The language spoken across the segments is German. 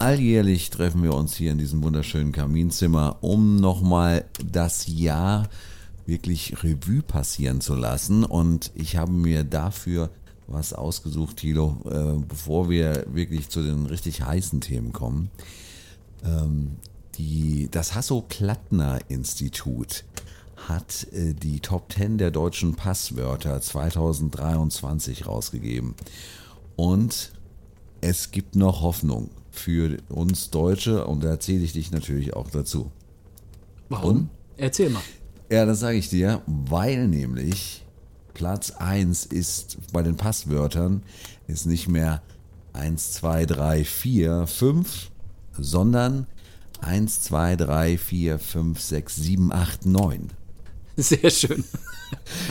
alljährlich treffen wir uns hier in diesem wunderschönen Kaminzimmer, um nochmal das Jahr wirklich Revue passieren zu lassen. Und ich habe mir dafür was ausgesucht, Thilo, äh, bevor wir wirklich zu den richtig heißen Themen kommen. Ähm, die, das Hasso-Plattner-Institut hat äh, die Top 10 der deutschen Passwörter 2023 rausgegeben. Und es gibt noch Hoffnung für uns Deutsche und da erzähle ich dich natürlich auch dazu. Warum? Und? Erzähl mal. Ja, das sage ich dir, weil nämlich Platz 1 ist bei den Passwörtern ist nicht mehr 1, 2, 3, 4, 5, sondern 1, 2, 3, 4, 5, 6, 7, 8, 9. Sehr schön.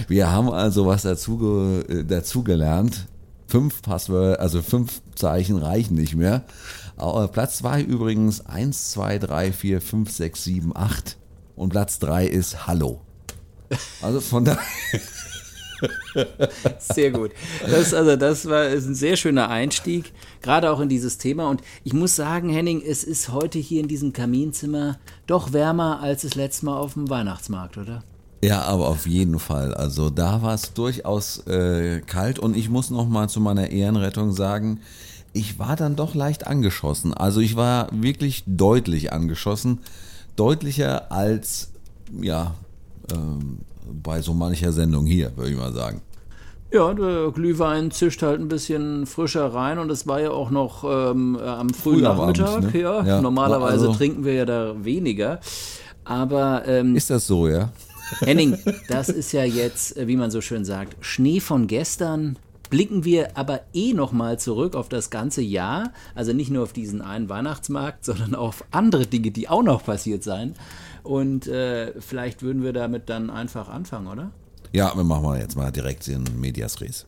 Wir haben also was dazu, äh, dazu gelernt. Fünf Passwörter, also fünf Zeichen reichen nicht mehr. Platz 2 übrigens 1, 2, 3, 4, 5, 6, 7, 8. Und Platz 3 ist Hallo. Also von daher. Sehr gut. Das, also das war ist ein sehr schöner Einstieg, gerade auch in dieses Thema. Und ich muss sagen, Henning, es ist heute hier in diesem Kaminzimmer doch wärmer als das letzte Mal auf dem Weihnachtsmarkt, oder? Ja, aber auf jeden Fall. Also da war es durchaus äh, kalt und ich muss noch mal zu meiner Ehrenrettung sagen, ich war dann doch leicht angeschossen. Also ich war wirklich deutlich angeschossen, deutlicher als ja ähm, bei so mancher Sendung hier, würde ich mal sagen. Ja, der Glühwein zischt halt ein bisschen frischer rein und es war ja auch noch ähm, am frühen Nachmittag. Ne? Ja, ja, normalerweise also, trinken wir ja da weniger. Aber ähm, ist das so, ja? Henning, das ist ja jetzt, äh, wie man so schön sagt, Schnee von gestern. Blicken wir aber eh nochmal zurück auf das ganze Jahr, also nicht nur auf diesen einen Weihnachtsmarkt, sondern auf andere Dinge, die auch noch passiert sein. Und äh, vielleicht würden wir damit dann einfach anfangen, oder? Ja, wir machen mal jetzt mal direkt in Medias Res.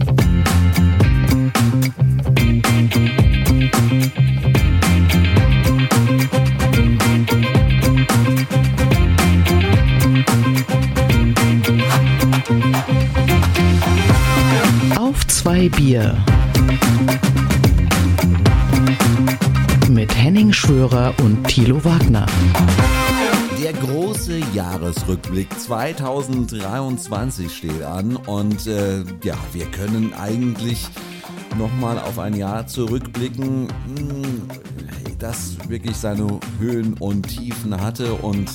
Auf zwei Bier. Mit Henning Schwörer und Thilo Wagner. Der große Jahresrückblick 2023 steht an und äh, ja, wir können eigentlich nochmal auf ein Jahr zurückblicken, hm, das wirklich seine Höhen und Tiefen hatte und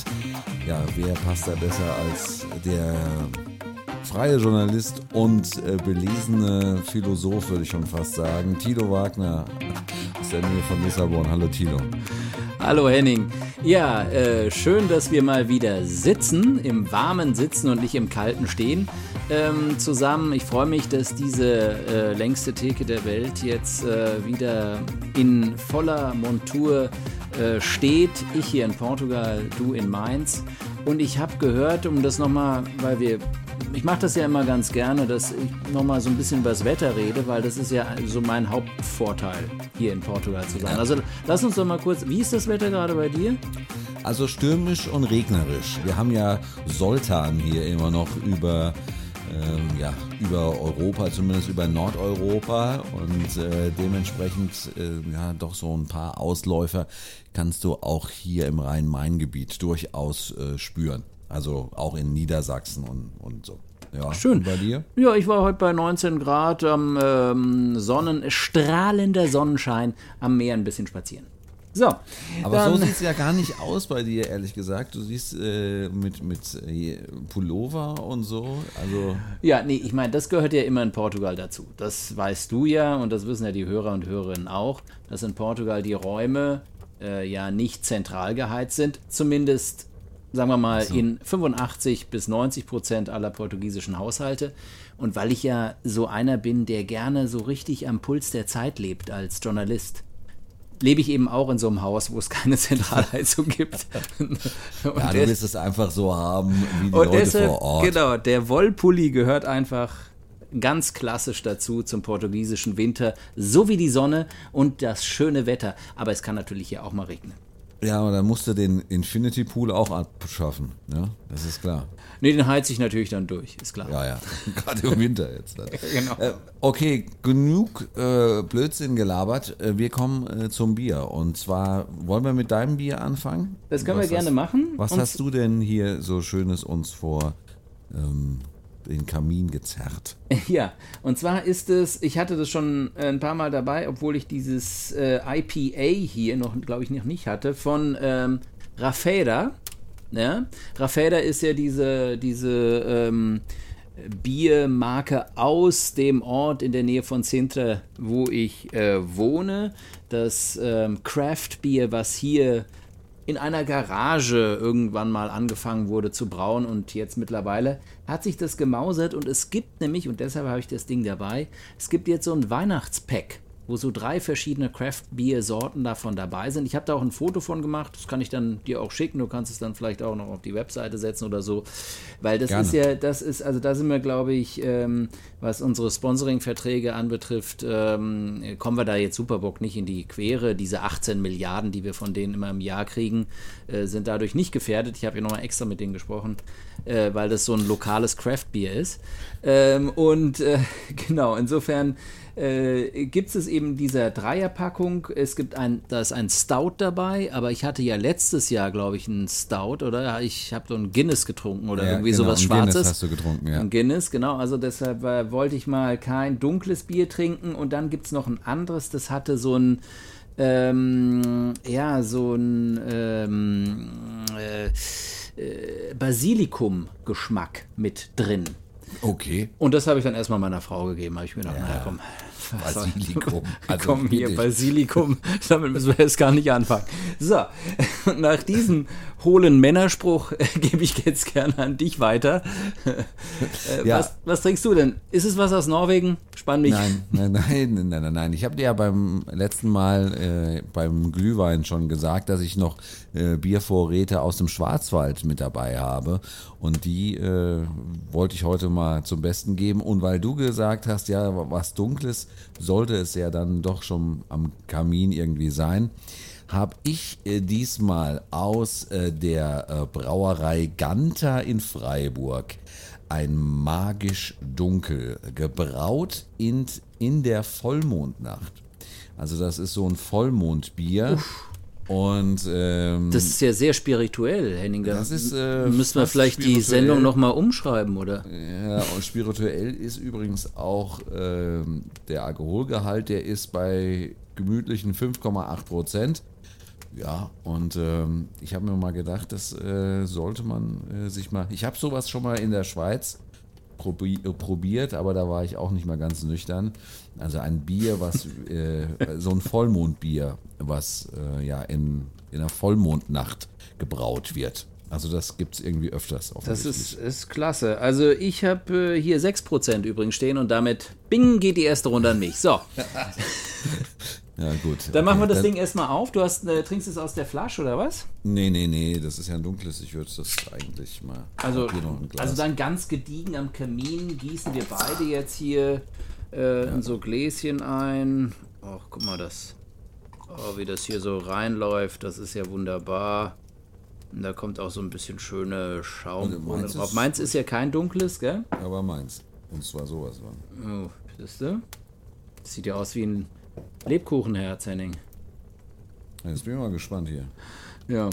ja, wer passt da besser als der freie Journalist und äh, belesene Philosoph, würde ich schon fast sagen. Tilo Wagner aus der Nähe von Lissabon. Hallo Tilo. Hallo Henning. Ja, äh, schön, dass wir mal wieder sitzen, im warmen Sitzen und nicht im kalten Stehen ähm, zusammen. Ich freue mich, dass diese äh, längste Theke der Welt jetzt äh, wieder in voller Montur äh, steht. Ich hier in Portugal, du in Mainz. Und ich habe gehört, um das nochmal, weil wir ich mache das ja immer ganz gerne, dass ich nochmal so ein bisschen über das Wetter rede, weil das ist ja so mein Hauptvorteil, hier in Portugal zu sein. Also lass uns doch mal kurz, wie ist das Wetter gerade bei dir? Also stürmisch und regnerisch. Wir haben ja Soltan hier immer noch über ähm, ja, über Europa, zumindest über Nordeuropa und äh, dementsprechend äh, ja doch so ein paar Ausläufer kannst du auch hier im Rhein-Main-Gebiet durchaus äh, spüren. Also auch in Niedersachsen und, und so. Ja, Schön. bei dir? Ja, ich war heute bei 19 Grad am ähm, Sonnen, strahlender Sonnenschein am Meer ein bisschen spazieren. So. Aber so sieht es ja gar nicht aus bei dir, ehrlich gesagt. Du siehst äh, mit, mit äh, Pullover und so. Also ja, nee, ich meine, das gehört ja immer in Portugal dazu. Das weißt du ja und das wissen ja die Hörer und Hörerinnen auch, dass in Portugal die Räume äh, ja nicht zentral geheizt sind. Zumindest sagen wir mal, so. in 85 bis 90 Prozent aller portugiesischen Haushalte. Und weil ich ja so einer bin, der gerne so richtig am Puls der Zeit lebt als Journalist, lebe ich eben auch in so einem Haus, wo es keine Zentralheizung gibt. ja, du willst es einfach so haben, wie die Leute deshalb, vor Ort. Genau, der Wollpulli gehört einfach ganz klassisch dazu zum portugiesischen Winter, so wie die Sonne und das schöne Wetter. Aber es kann natürlich hier auch mal regnen. Ja, aber dann musst du den Infinity Pool auch abschaffen. Ja, das ist klar. Nee, den heiz ich natürlich dann durch, ist klar. Ja, ja. Gerade im Winter jetzt. Genau. Äh, okay, genug äh, Blödsinn gelabert. Äh, wir kommen äh, zum Bier. Und zwar wollen wir mit deinem Bier anfangen? Das können Was wir gerne hast, machen. Was Und hast du denn hier so Schönes uns vor ähm, den Kamin gezerrt? Ja, und zwar ist es, ich hatte das schon äh, ein paar Mal dabei, obwohl ich dieses äh, IPA hier noch, glaube ich, noch nicht hatte, von ähm, Raffaeda. Ja? Raffaeda ist ja diese, diese ähm, Biermarke aus dem Ort in der Nähe von Sintra, wo ich äh, wohne. Das ähm, Craft-Bier, was hier in einer Garage irgendwann mal angefangen wurde zu brauen und jetzt mittlerweile hat sich das gemausert und es gibt nämlich, und deshalb habe ich das Ding dabei, es gibt jetzt so ein Weihnachtspack, wo so drei verschiedene Craft-Bier-Sorten davon dabei sind. Ich habe da auch ein Foto von gemacht, das kann ich dann dir auch schicken, du kannst es dann vielleicht auch noch auf die Webseite setzen oder so, weil das Gerne. ist ja, das ist, also da sind wir, glaube ich, ähm, was unsere Sponsoring-Verträge anbetrifft, ähm, kommen wir da jetzt Superbock nicht in die Quere. Diese 18 Milliarden, die wir von denen immer im Jahr kriegen, äh, sind dadurch nicht gefährdet. Ich habe ja nochmal extra mit denen gesprochen, äh, weil das so ein lokales Craft-Bier ist. Ähm, und äh, genau, insofern äh, gibt es eben dieser Dreierpackung. Es gibt ein, da ist ein Stout dabei, aber ich hatte ja letztes Jahr, glaube ich, einen Stout, oder? Ich habe so einen Guinness getrunken oder Ja, irgendwie genau, sowas Guinness Schwarzes. hast du getrunken, ja. Ein Guinness, genau. Also deshalb äh, wollte ich mal kein dunkles Bier trinken. Und dann gibt es noch ein anderes, das hatte so ein, ähm, ja, so ein ähm, äh, äh, Basilikum-Geschmack mit drin. Okay. Und das habe ich dann erstmal meiner Frau gegeben. Habe ich mir gedacht, naja, komm. soll- Basilikum. Also komm hier. Basilikum. Damit müssen wir jetzt gar nicht anfangen. So, und nach diesem hohlen Männerspruch äh, gebe ich jetzt gerne an dich weiter. Äh, Ja. was, was trinkst du denn? Ist es was aus Norwegen? Spann mich. Nein, nein, nein, nein, nein, nein. Ich habe dir ja beim letzten Mal äh, beim Glühwein schon gesagt, dass ich noch äh, Biervorräte aus dem Schwarzwald mit dabei habe. Und die äh, wollte ich heute mal zum Besten geben. Und weil du gesagt hast, ja, was Dunkles sollte es ja dann doch schon am Kamin irgendwie sein, habe ich äh, diesmal aus äh, der äh, Brauerei Ganter in Freiburg ein magisch dunkel, gebraut in, in der Vollmondnacht. Also das ist so ein Vollmondbier. Und ähm, Das ist ja sehr spirituell, Henning. Da Das ist, äh, müssen wir vielleicht die. Sendung nochmal umschreiben, oder? ja, und spirituell ist übrigens auch ähm, der Alkoholgehalt, der ist bei gemütlichen 5,8 Prozent. Ja, und ähm, ich habe mir mal gedacht, das äh, sollte man äh, sich mal. Ich habe sowas schon mal in der Schweiz probi äh, probiert, aber da war ich auch nicht mal ganz nüchtern. Also ein Bier, was äh, so ein Vollmondbier, was äh, ja in, in einer Vollmondnacht gebraut wird. Also das gibt es irgendwie öfters. Das ist, ist klasse. Also ich habe äh, hier 6% übrigens stehen und damit, bing, geht die erste Runde an mich. So, Ja, gut. dann machen wir Okay, das dann- Ding erstmal auf. Du hast, äh, trinkst es aus der Flasche oder was? Nee, nee, nee, das ist ja ein dunkles. Ich würde das eigentlich mal. Also, also dann ganz gediegen am Kamin gießen wir beide jetzt hier äh, in so Gläschen ein. Ach, guck mal, das. Oh, wie das hier so reinläuft, das ist ja wunderbar. Und da kommt auch so ein bisschen schöne Schaum Und meins drauf. ist- Meins ist ja kein dunkles, gell? Aber meins. Und zwar sowas von. Oh, siehst du? Das sieht ja aus wie ein Lebkuchenherz, Henning. Ja, Jetzt bin ich mal gespannt hier. Ja.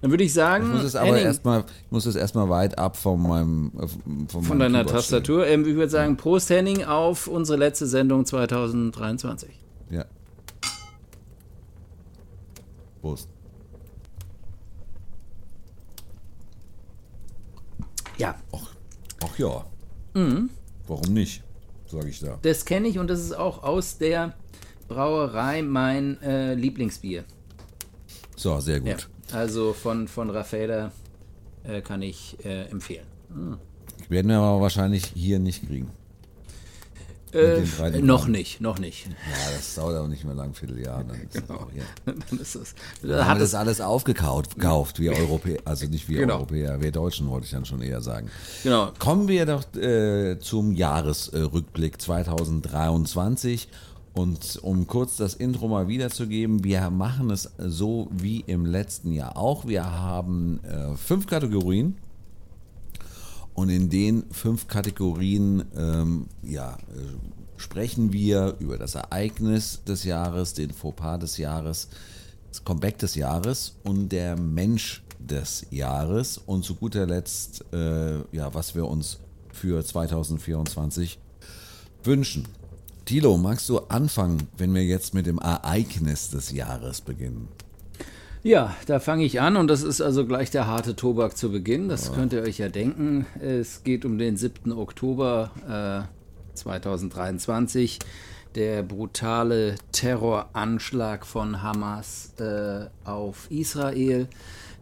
Dann würde ich sagen, Ich muss es aber erstmal, erstmal weit ab von meinem, äh, von, von meinem deiner Keyboard. Tastatur. Ähm, ich würde sagen, Prost Henning auf unsere letzte Sendung 2023. Ja. Prost. Ja, Ach, ach ja. Mhm. Warum nicht? Sage ich da. das kenne ich und das ist auch aus der Brauerei mein äh, Lieblingsbier. So, sehr Ja. gut. Also von, von Raffaella äh, kann ich äh, empfehlen. Werden wir aber wahrscheinlich hier nicht kriegen. Äh, noch nicht, noch nicht. Ja, das dauert auch nicht mehr lang, Vierteljahr. Dann ist das auch hier. Dann ist es, Da haben hat wir es das alles aufgekauft, gekauft, wir Europäer, also nicht wir Genau. Europäer, wir Deutschen wollte ich dann schon eher sagen. Genau. Kommen wir doch äh, zum Jahresrückblick 2023 Und um kurz das Intro mal wiederzugeben, wir machen es so wie im letzten Jahr auch. Wir haben äh, fünf Kategorien. Und in den fünf Kategorien ähm, ja, äh, sprechen wir über das Ereignis des Jahres, den Fauxpas des Jahres, das Comeback des Jahres und der Mensch des Jahres. Und zu guter Letzt, äh, ja, was wir uns für 2024 wünschen. Tilo, magst du anfangen, wenn wir jetzt mit dem Ereignis des Jahres beginnen? Ja, da fange ich an und das ist also gleich der harte Tobak zu Beginn. Das ja. könnt ihr euch ja denken. Es geht um den 7. Oktober äh, 2023. Der brutale Terroranschlag von Hamas äh, auf Israel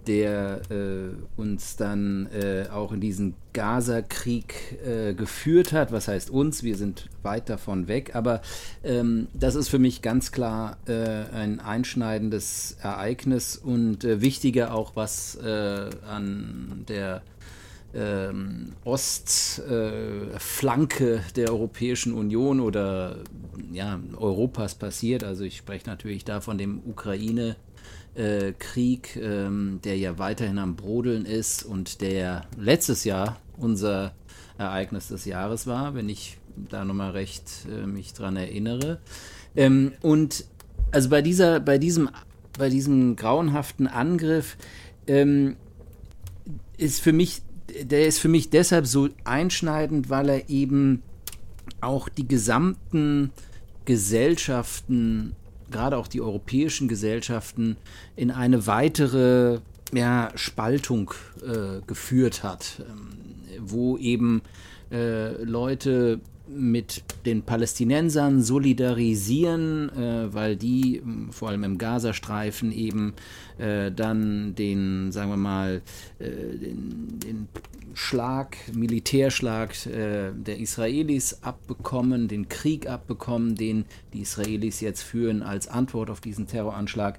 der äh, uns dann äh, auch in diesen Gaza-Krieg äh, geführt hat. Was heißt uns? Wir sind weit davon weg. Aber ähm, das ist für mich ganz klar äh, ein einschneidendes Ereignis und äh, wichtiger auch, was äh, an der ähm, Ostflanke der Europäischen Union oder ja, Europas passiert. Also ich spreche natürlich da von dem Ukraine- äh, Krieg, ähm, der ja weiterhin am Brodeln ist und der letztes Jahr unser Ereignis des Jahres war, wenn ich da nochmal recht äh, mich dran erinnere. Ähm, und also bei dieser, bei diesem, bei diesem grauenhaften Angriff ähm, ist für mich, der ist für mich deshalb so einschneidend, weil er eben auch die gesamten Gesellschaften gerade auch die europäischen Gesellschaften in eine weitere ja, Spaltung äh, geführt hat, ähm, wo eben äh, Leute mit den Palästinensern solidarisieren, äh, weil die ähm, vor allem im Gazastreifen eben äh, dann den, sagen wir mal, äh, den, den, Schlag, Militärschlag äh, der Israelis abbekommen, den Krieg abbekommen, den die Israelis jetzt führen als Antwort auf diesen Terroranschlag.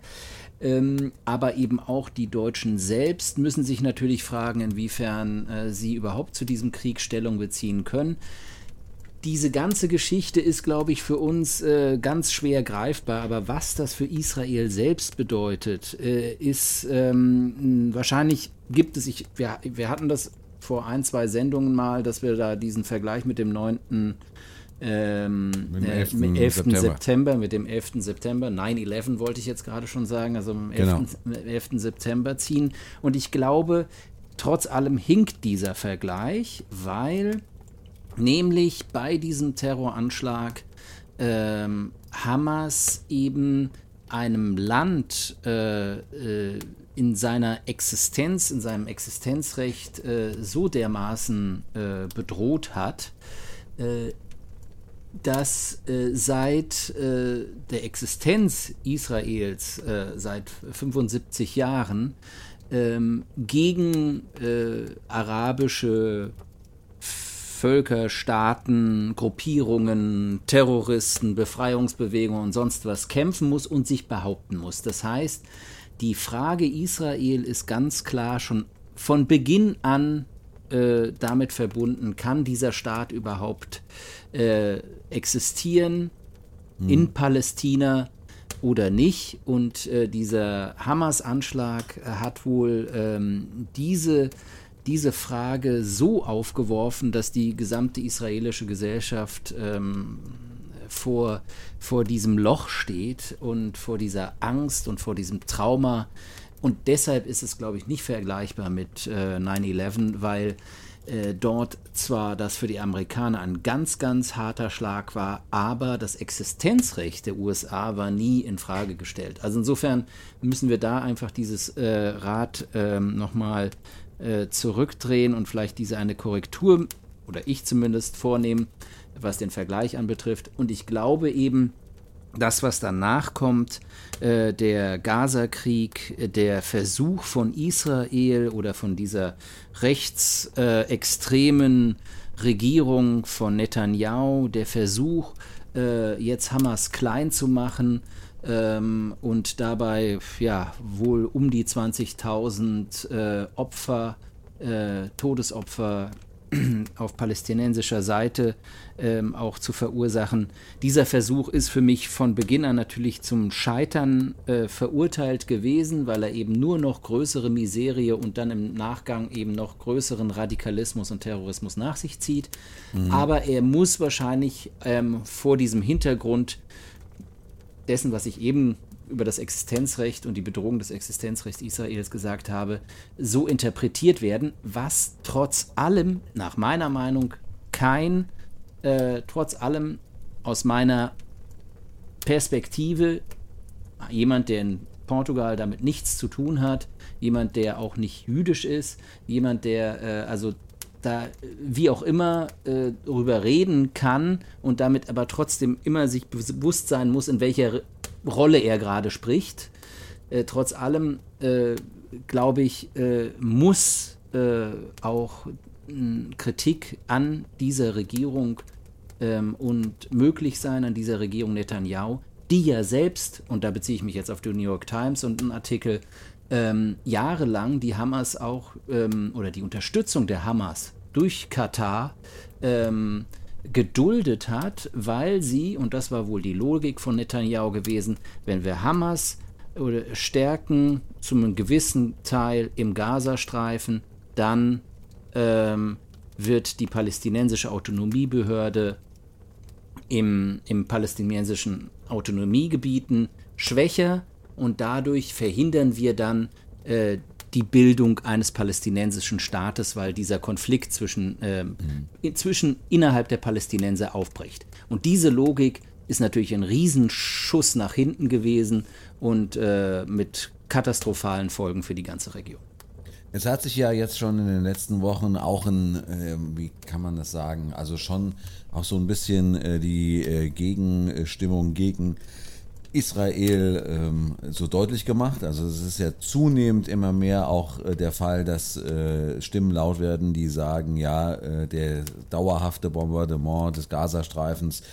Ähm, aber eben auch die Deutschen selbst müssen sich natürlich fragen, inwiefern äh, sie überhaupt zu diesem Krieg Stellung beziehen können diese ganze Geschichte ist, glaube ich, für uns äh, ganz schwer greifbar. Aber was das für Israel selbst bedeutet, äh, ist ähm, wahrscheinlich gibt es, ich, wir, wir hatten das vor ein, zwei Sendungen mal, dass wir da diesen Vergleich mit dem 9. Ähm, mit dem 11. Äh, 11. September. September. mit dem 11. September, 9-11 wollte ich jetzt gerade schon sagen, also am 11. Genau. 11. September ziehen. Und ich glaube, trotz allem hinkt dieser Vergleich, weil Nämlich bei diesem Terroranschlag ähm, Hamas eben einem Land äh, äh, in seiner Existenz, in seinem Existenzrecht äh, so dermaßen äh, bedroht hat, äh, dass äh, seit der Existenz Israels, seit 75 Jahren, ähm, gegen arabische Völker, Staaten, Gruppierungen, Terroristen, Befreiungsbewegungen und sonst was kämpfen muss und sich behaupten muss. Das heißt, die Frage Israel ist ganz klar schon von Beginn an äh, damit verbunden, kann dieser Staat überhaupt äh, existieren hm. in Palästina oder nicht. Und äh, dieser Hamas-Anschlag hat wohl ähm, diese diese Frage so aufgeworfen, dass die gesamte israelische Gesellschaft ähm, vor, vor diesem Loch steht und vor dieser Angst und vor diesem Trauma. Und deshalb ist es, glaube ich, nicht vergleichbar mit äh, 9-11, weil äh, dort zwar das für die Amerikaner ein ganz, ganz harter Schlag war, aber das Existenzrecht der USA war nie in Frage gestellt. Also insofern müssen wir da einfach dieses äh, Rad ähm, nochmal äh, zurückdrehen und vielleicht diese eine Korrektur oder ich zumindest vornehmen, was den Vergleich anbetrifft. Und ich glaube eben, das, was danach kommt, äh, der Gaza-Krieg, der Versuch von Israel oder von dieser rechtsextremen äh, Regierung von Netanyahu, der Versuch, äh, jetzt Hamas klein zu machen, ähm, und dabei ja wohl um die 20.000 äh, Opfer, äh, Todesopfer auf palästinensischer Seite ähm, auch zu verursachen. Dieser Versuch ist für mich von Beginn an natürlich zum Scheitern äh, verurteilt gewesen, weil er eben nur noch größere Miserie und dann im Nachgang eben noch größeren Radikalismus und Terrorismus nach sich zieht. Mhm. Aber er muss wahrscheinlich ähm, vor diesem Hintergrund dessen, was ich eben über das Existenzrecht und die Bedrohung des Existenzrechts Israels gesagt habe, so interpretiert werden, was trotz allem, nach meiner Meinung, kein, äh, trotz allem aus meiner Perspektive, jemand, der in Portugal damit nichts zu tun hat, jemand, der auch nicht jüdisch ist, jemand, der äh, also da wie auch immer äh, darüber reden kann und damit aber trotzdem immer sich bewusst sein muss, in welcher Rolle er gerade spricht. Äh, trotz allem, äh, glaube ich, äh, muss äh, auch Kritik an dieser Regierung ähm, und möglich sein, an dieser Regierung Netanyahu, die ja selbst, und da beziehe ich mich jetzt auf die New York Times und einen Artikel, ähm, jahrelang die Hamas auch ähm, oder die Unterstützung der Hamas durch Katar ähm, geduldet hat, weil sie, und das war wohl die Logik von Netanyahu gewesen, wenn wir Hamas stärken zum gewissen Teil im Gazastreifen, dann ähm, wird die palästinensische Autonomiebehörde im, im palästinensischen Autonomiegebieten schwächer und dadurch verhindern wir dann äh, die Bildung eines palästinensischen Staates, weil dieser Konflikt zwischen, äh, mhm. zwischen innerhalb der Palästinenser aufbricht. Und diese Logik ist natürlich ein Riesenschuss nach hinten gewesen und äh, mit katastrophalen Folgen für die ganze Region. Es hat sich ja jetzt schon in den letzten Wochen auch ein, äh, wie kann man das sagen, also schon auch so ein bisschen äh, die äh, Gegenstimmung gegen Israel ähm, so deutlich gemacht. Also es ist ja zunehmend immer mehr auch äh, der Fall, dass äh, Stimmen laut werden, die sagen, ja, äh, der dauerhafte Bombardement des Gazastreifens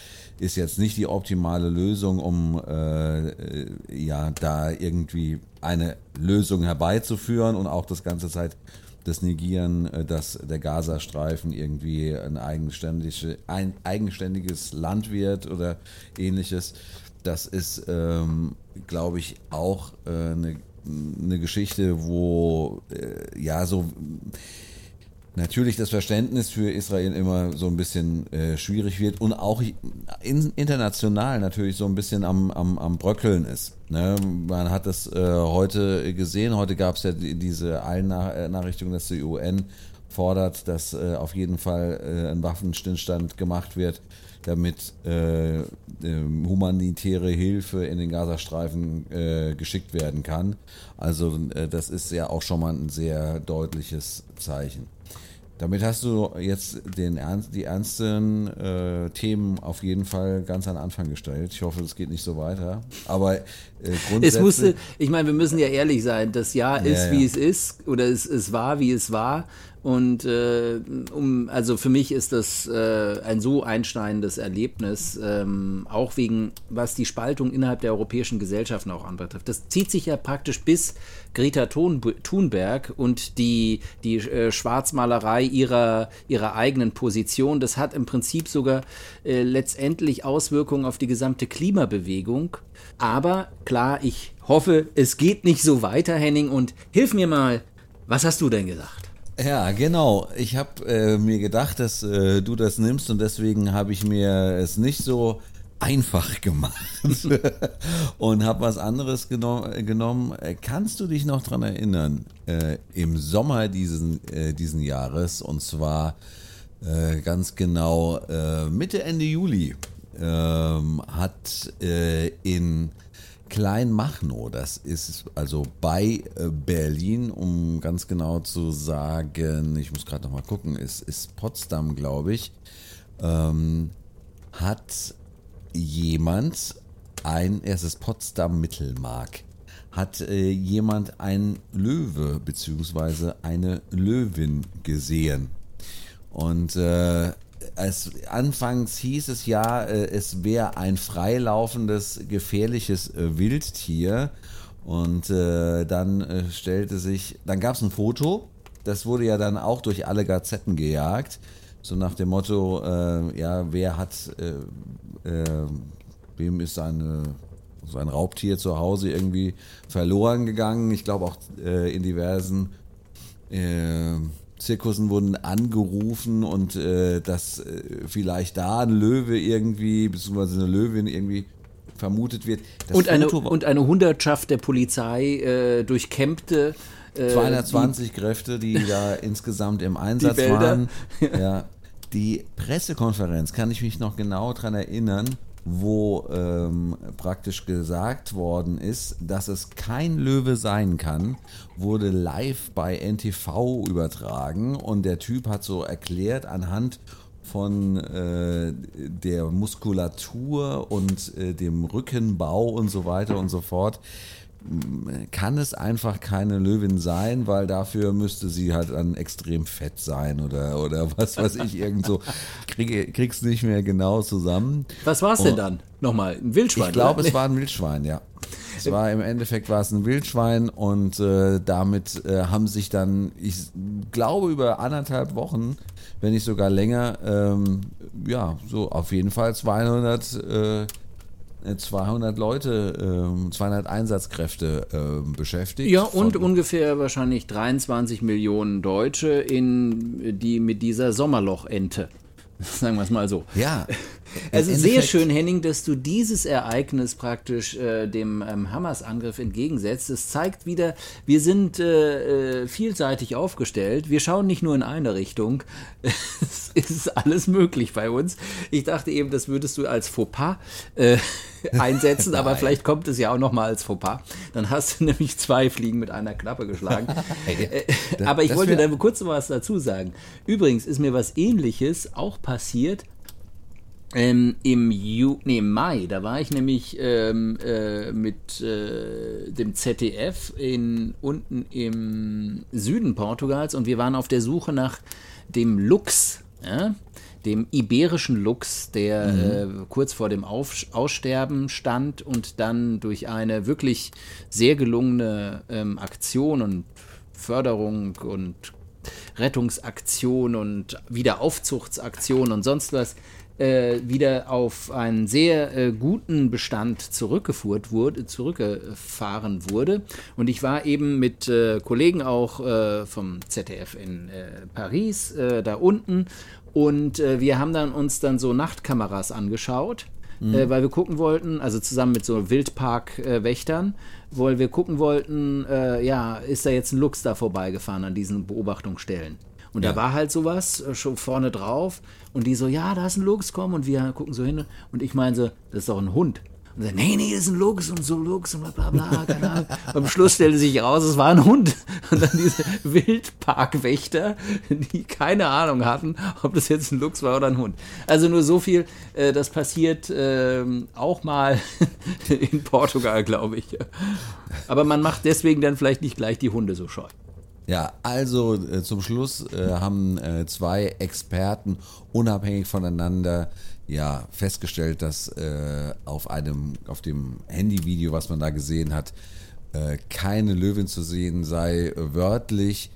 ist jetzt nicht die optimale Lösung, um äh, äh, ja da irgendwie eine Lösung herbeizuführen und auch das ganze Zeit das Negieren, äh, dass der Gazastreifen irgendwie ein, eigenständige, ein eigenständiges Land wird oder ähnliches. Das ist, ähm, glaube ich, auch äh, eine, eine Geschichte, wo äh, ja so natürlich das Verständnis für Israel immer so ein bisschen äh, schwierig wird und auch in, international natürlich so ein bisschen am, am, am Bröckeln ist. Ne? Man hat das äh, heute gesehen, heute gab es ja die, diese Eilnachrichtung, dass die UN fordert, dass äh, auf jeden Fall äh, ein Waffenstillstand gemacht wird damit äh, äh, humanitäre Hilfe in den Gazastreifen äh, geschickt werden kann. Also äh, das ist ja auch schon mal ein sehr deutliches Zeichen. Damit hast du jetzt den Ernst, die ernsten äh, Themen auf jeden Fall ganz an Anfang gestellt. Ich hoffe, es geht nicht so weiter. Aber äh, grundsätzlich. Es musste, ich meine, wir müssen ja ehrlich sein. Das Jahr ist, ja, ja. wie es ist, oder es, es war, wie es war. Und äh, um, also für mich ist das äh, ein so einschneidendes Erlebnis, ähm, auch wegen, was die Spaltung innerhalb der europäischen Gesellschaften auch anbetrifft. Das zieht sich ja praktisch bis Greta Thunberg und die, die äh, Schwarzmalerei ihrer, ihrer eigenen Position. Das hat im Prinzip sogar äh, letztendlich Auswirkungen auf die gesamte Klimabewegung. Aber klar, ich hoffe, es geht nicht so weiter, Henning. Und hilf mir mal, was hast du denn gesagt? Ja, genau. Ich habe äh, mir gedacht, dass äh, du das nimmst und deswegen habe ich mir es nicht so einfach gemacht und habe was anderes geno genommen. Äh, kannst du dich noch daran erinnern, äh, im Sommer diesen, äh, diesen Jahres, und zwar äh, ganz genau Mitte, Ende Juli, ähm, hat in Kleinmachnow, das ist also bei äh, Berlin, um ganz genau zu sagen, ich muss gerade noch mal gucken, es ist Potsdam, glaube ich, ähm, hat jemand ein, es ist Potsdam Mittelmark, hat äh, jemand ein Löwe bzw. eine Löwin gesehen. Und äh, es, anfangs hieß es ja, äh, es wäre ein freilaufendes, gefährliches äh, Wildtier. Und äh, dann äh, stellte sich, dann gab es ein Foto das wurde ja dann auch durch alle Gazetten gejagt. So nach dem Motto, äh, ja, wer hat, äh, wem ist eine, so ein Raubtier zu Hause irgendwie verloren gegangen. Ich glaube auch in diversen Zirkussen wurden angerufen und äh, dass äh, vielleicht da ein Löwe irgendwie, beziehungsweise eine Löwin irgendwie vermutet wird. Das Und eine, Foto und eine Hundertschaft der Polizei äh, durchkämmte äh, 220 Kräfte, die da insgesamt im Einsatz waren. Ja, die Pressekonferenz, kann ich mich noch genau dran erinnern, wo ähm, praktisch gesagt worden ist, dass es kein Löwe sein kann, wurde live bei NTV übertragen und der Typ hat so erklärt anhand von äh, der Muskulatur und äh, dem Rückenbau und so weiter und so fort, kann es einfach keine Löwin sein, weil dafür müsste sie halt dann extrem fett sein oder, oder was weiß ich, irgend so. Krieg, krieg's nicht mehr genau zusammen. Was war es denn dann? Nochmal, ein Wildschwein? Ich glaube, es war ein Wildschwein, ja. Es war im Endeffekt war es ein Wildschwein und äh, damit äh, haben sich dann, ich glaube, über anderthalb Wochen, wenn nicht sogar länger, ähm, ja, so auf jeden Fall 200, äh, 200 Leute, ähm, 200 Einsatzkräfte ähm, beschäftigt. Ja, und ungefähr wahrscheinlich 23 Millionen Deutsche, in, die mit dieser Sommerlochente. Sagen wir es mal so. Ja. Also sehr schön, Henning, dass du dieses Ereignis praktisch äh, dem ähm, Hamas-Angriff entgegensetzt. Es zeigt wieder, wir sind äh, äh, vielseitig aufgestellt. Wir schauen nicht nur in eine Richtung. es ist alles möglich bei uns. Ich dachte eben, das würdest du als Fauxpas äh, einsetzen, aber vielleicht kommt es ja auch nochmal als Fauxpas. Dann hast du nämlich zwei Fliegen mit einer Klappe geschlagen. Äh, aber ich wollte da kurz was dazu sagen. Übrigens ist mir was ähnliches auch passiert ähm, im, Ju nee, im Mai, da war ich nämlich ähm, äh, mit äh, dem ZDF in, unten im Süden Portugals und wir waren auf der Suche nach dem Luchs, ja? dem iberischen Luchs, der äh, kurz vor dem Auf Aussterben stand und dann durch eine wirklich sehr gelungene ähm, Aktion und Förderung und Rettungsaktion und Wiederaufzuchtsaktion und sonst was äh, wieder auf einen sehr äh, guten Bestand zurückgeführt wurde, zurückgefahren wurde. Und ich war eben mit äh, Kollegen auch äh, vom ZDF in äh, Paris äh, da unten und wir haben dann uns dann so Nachtkameras angeschaut äh, weil wir gucken wollten, also zusammen mit so Wildpark-Wächtern, weil wir gucken wollten, ja, ist da jetzt ein Luchs da vorbeigefahren an diesen Beobachtungsstellen. Und Ja. da war halt sowas äh, schon vorne drauf und die so, ja, da ist ein Luchs, komm, und wir gucken so hin und ich meine so, das ist doch ein Hund. Und dann, nee, nee, das ist ein Luchs und so Luchs und bla bla bla, keine Ahnung. Und am Schluss stellte sich raus, es war ein Hund. Und dann diese Wildparkwächter, die keine Ahnung hatten, ob das jetzt ein Luchs war oder ein Hund. Also nur so viel, äh, das passiert ähm, auch mal in Portugal, glaube ich. Aber man macht deswegen dann vielleicht nicht gleich die Hunde so scheu. Ja, also äh, zum Schluss äh, haben äh, zwei Experten unabhängig voneinander ja festgestellt, dass äh, auf einem auf dem Handyvideo, was man da gesehen hat, äh, keine Löwin zu sehen sei. Wörtlich,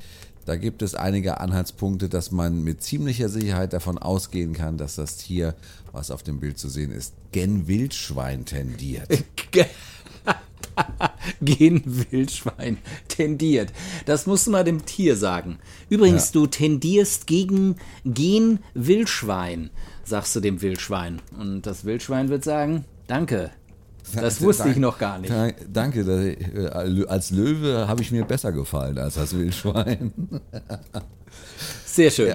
da gibt es einige Anhaltspunkte, dass man mit ziemlicher Sicherheit davon ausgehen kann, dass das Tier, was auf dem Bild zu sehen ist, gen Wildschwein tendiert. Gen Wildschwein tendiert. Das musst du mal dem Tier sagen. Übrigens, Ja. du tendierst gegen Gen Wildschwein, sagst du dem Wildschwein. Und das Wildschwein wird sagen, danke. Das wusste ich noch gar nicht. Da- Danke, da, äh, als Löwe habe ich mir besser gefallen als als Wildschwein. Sehr schön.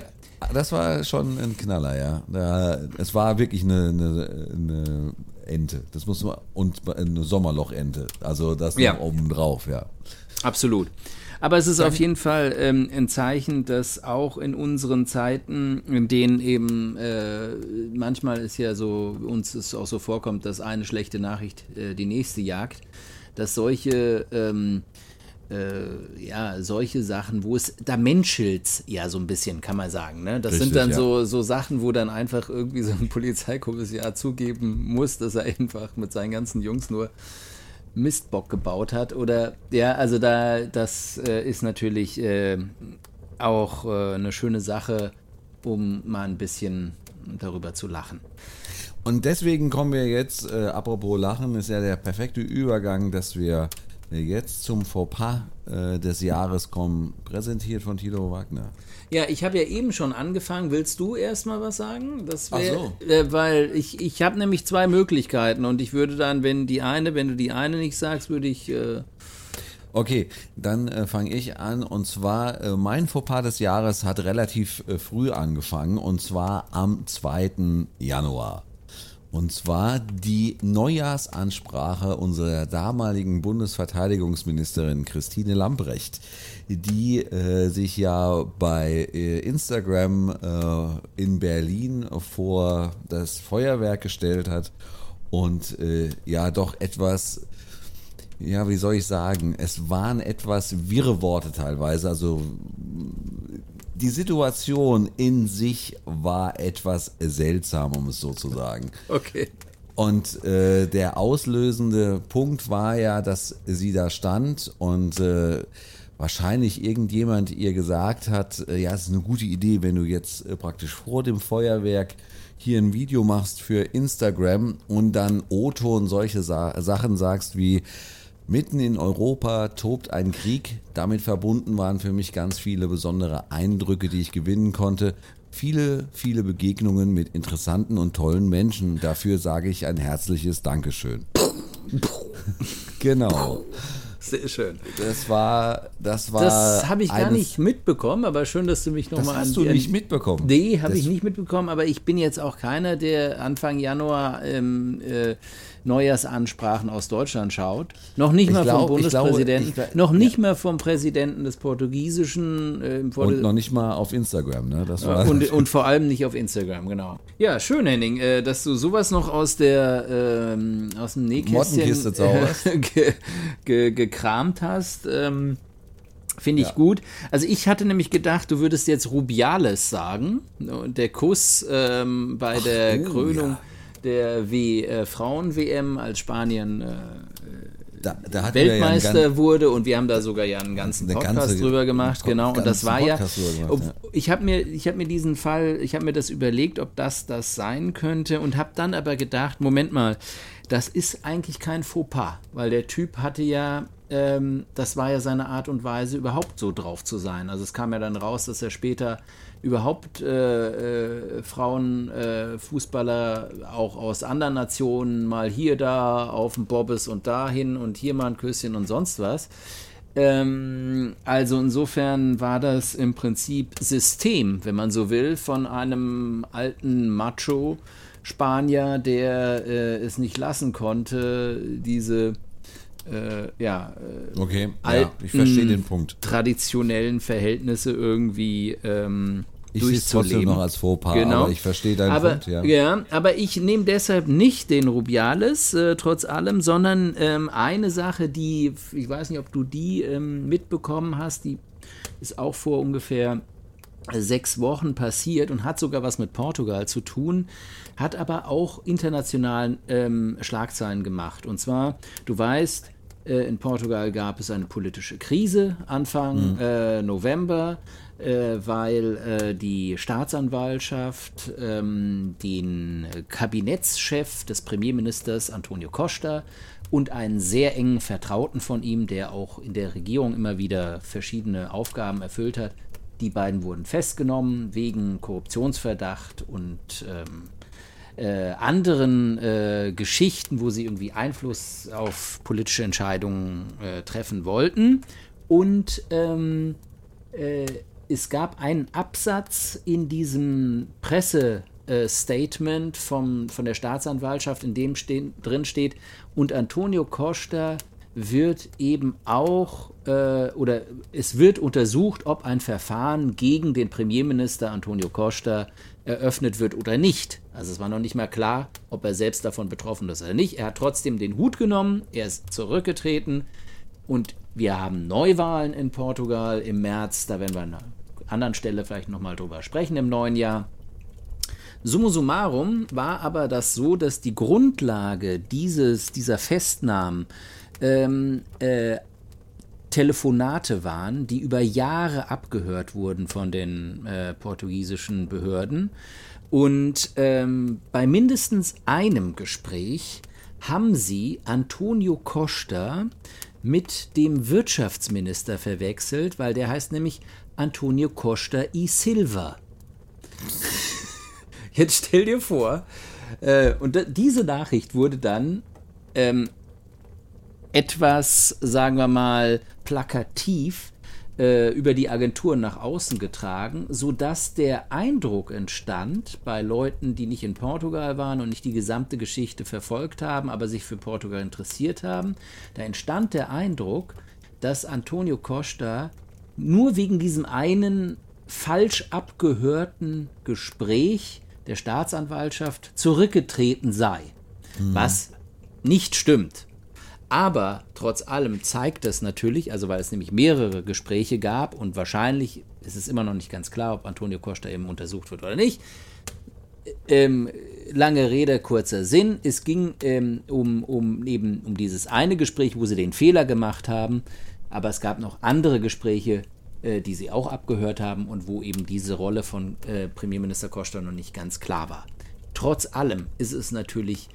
Das war schon ein Knaller, ja. Es war wirklich eine, eine, eine Ente. Das muss man und eine Sommerlochente. Also das Ja. noch oben drauf, ja. Absolut. Aber es ist auf jeden Fall ähm, ein Zeichen, dass auch in unseren Zeiten, in denen eben äh, manchmal ist ja so, uns es auch so vorkommt, dass eine schlechte Nachricht äh, die nächste jagt, dass solche ähm, äh, ja, solche Sachen, wo es, da menschelt's ja so ein bisschen, kann man sagen. Ne? Das sind Richtig, dann ja. so, so Sachen, wo dann einfach irgendwie so ein Polizeikommissar zugeben muss, dass er einfach mit seinen ganzen Jungs nur Mistbock gebaut hat. Oder ja, also da, das äh, ist natürlich äh, auch äh, eine schöne Sache, um mal ein bisschen darüber zu lachen. Und deswegen kommen wir jetzt, äh, apropos Lachen, ist ja der perfekte Übergang, dass wir jetzt zum Fauxpas äh, des Jahres kommen, präsentiert von Tilo Wagner. Ja, ich habe ja eben schon angefangen. Willst du erst mal was sagen? Das wär, Ach so. Äh, weil ich, ich habe nämlich zwei Möglichkeiten und ich würde dann, wenn die eine, wenn du die eine nicht sagst, würde ich. Äh, Okay, dann äh, fange ich an. Und zwar, äh, mein Fauxpas des Jahres hat relativ äh, früh angefangen. Und zwar am 2. Januar. Und zwar die Neujahrsansprache unserer damaligen Bundesverteidigungsministerin Christine Lambrecht, die äh, sich ja bei äh, Instagram äh, in Berlin vor das Feuerwerk gestellt hat und äh, ja doch etwas ja, wie soll ich sagen, es waren etwas wirre Worte teilweise. Also die Situation in sich war etwas seltsam, um es so zu sagen. okay. Und äh, der auslösende Punkt war ja, dass sie da stand und äh, wahrscheinlich irgendjemand ihr gesagt hat, äh, ja, es ist eine gute Idee, wenn du jetzt äh, praktisch vor dem Feuerwerk hier ein Video machst für Instagram und dann O-Ton solche Sa Sachen sagst wie Mitten in Europa tobt ein Krieg. Damit verbunden waren für mich ganz viele besondere Eindrücke, die ich gewinnen konnte. Viele, viele Begegnungen mit interessanten und tollen Menschen. Dafür sage ich ein herzliches Dankeschön. genau. Sehr schön. Das war, das war. Das habe ich gar nicht mitbekommen, aber schön, dass du mich nochmal an hast du nicht mitbekommen. Nee, habe ich nicht mitbekommen, aber ich bin jetzt auch keiner, der Anfang Januar ähm, äh, Neujahrsansprachen aus Deutschland schaut. Noch nicht Ich mal glaub- vom ich Bundespräsidenten, ich glaub- noch nicht mal vom Präsidenten des portugiesischen äh, im Vor- Und noch nicht mal auf Instagram, ne? Und, und vor allem nicht auf Instagram, genau. Ja, schön, Henning, äh, dass du sowas noch aus der ähm, aus dem Nähkästchen äh, ge, ge, gekramt hast. Ähm, Finde ich gut. Also ich hatte nämlich gedacht, du würdest jetzt Rubiales sagen. Der Kuss ähm, bei der oh, Krönung ja. Der w, äh, Frauen-WM, als Spanien äh, da, da ja Weltmeister ganz- wurde und wir haben da sogar ja einen ganzen Podcast ganze- drüber gemacht, Pod- genau. Und das war ja, gemacht, ob, ja. ich habe mir, ich habe mir diesen Fall, ich habe mir das überlegt, ob das das sein könnte und habe dann aber gedacht, Moment mal, das ist eigentlich kein Fauxpas, weil der Typ hatte ja, ähm, das war ja seine Art und Weise, überhaupt so drauf zu sein. Also es kam ja dann raus, dass er später überhaupt äh, äh, Frauen, äh, Fußballer auch aus anderen Nationen mal hier, da auf dem Bobbes und dahin und hier mal ein Küsschen und sonst was. Ähm, also insofern war das im Prinzip System, wenn man so will, von einem alten Macho Spanier, der äh, es nicht lassen konnte, diese äh, ja, äh, Okay, ja, alten, ich verstehe den Punkt. traditionellen Verhältnisse irgendwie ähm, Ich sehe es trotzdem noch als Fauxpas, Genau. aber ich verstehe deinen aber, Punkt, ja. aber ich nehme deshalb nicht den Rubiales, äh, trotz allem, sondern ähm, eine Sache, die, ich weiß nicht, ob du die ähm, mitbekommen hast, die ist auch vor ungefähr sechs Wochen passiert und hat sogar was mit Portugal zu tun, hat aber auch internationalen ähm, Schlagzeilen gemacht. Und zwar, du weißt, äh, in Portugal gab es eine politische Krise Anfang äh, November, äh, weil äh, die Staatsanwaltschaft ähm, den Kabinettschef des Premierministers Antonio Costa und einen sehr engen Vertrauten von ihm, der auch in der Regierung immer wieder verschiedene Aufgaben erfüllt hat, die beiden wurden festgenommen wegen Korruptionsverdacht und ähm, äh, anderen äh, Geschichten, wo sie irgendwie Einfluss auf politische Entscheidungen äh, treffen wollten. Und ähm, äh, es gab einen Absatz in diesem Pressestatement vom, von der Staatsanwaltschaft, in dem stehen, drin steht, und Antonio Costa wird eben auch, äh, oder es wird untersucht, ob ein Verfahren gegen den Premierminister Antonio Costa eröffnet wird oder nicht. Also es war noch nicht mal klar, ob er selbst davon betroffen ist oder nicht. Er hat trotzdem den Hut genommen, er ist zurückgetreten und wir haben Neuwahlen in Portugal im März. Da werden wir an einer anderen Stelle vielleicht nochmal drüber sprechen im neuen Jahr. Summa summarum war aber das so, dass die Grundlage dieses, dieser Festnahmen ähm, äh, Telefonate waren, die über Jahre abgehört wurden von den äh, portugiesischen Behörden. Und ähm, bei mindestens einem Gespräch haben sie Antonio Costa mit dem Wirtschaftsminister verwechselt, weil der heißt nämlich Antonio Costa y Silva. Jetzt stell dir vor, äh, und diese Nachricht wurde dann ähm, etwas, sagen wir mal, plakativ äh, über die Agenturen nach außen getragen, sodass der Eindruck entstand bei Leuten, die nicht in Portugal waren und nicht die gesamte Geschichte verfolgt haben, aber sich für Portugal interessiert haben, da entstand der Eindruck, dass Antonio Costa nur wegen diesem einen falsch abgehörten Gespräch der Staatsanwaltschaft zurückgetreten sei. Mhm. Was nicht stimmt. Aber trotz allem zeigt es natürlich, also weil es nämlich mehrere Gespräche gab und wahrscheinlich ist es immer noch nicht ganz klar, ob Antonio Costa eben untersucht wird oder nicht. Ähm, lange Rede, kurzer Sinn. Es ging ähm, um, um eben um dieses eine Gespräch, wo sie den Fehler gemacht haben, aber es gab noch andere Gespräche, äh, die sie auch abgehört haben und wo eben diese Rolle von äh, Premierminister Costa noch nicht ganz klar war. Trotz allem ist es natürlich,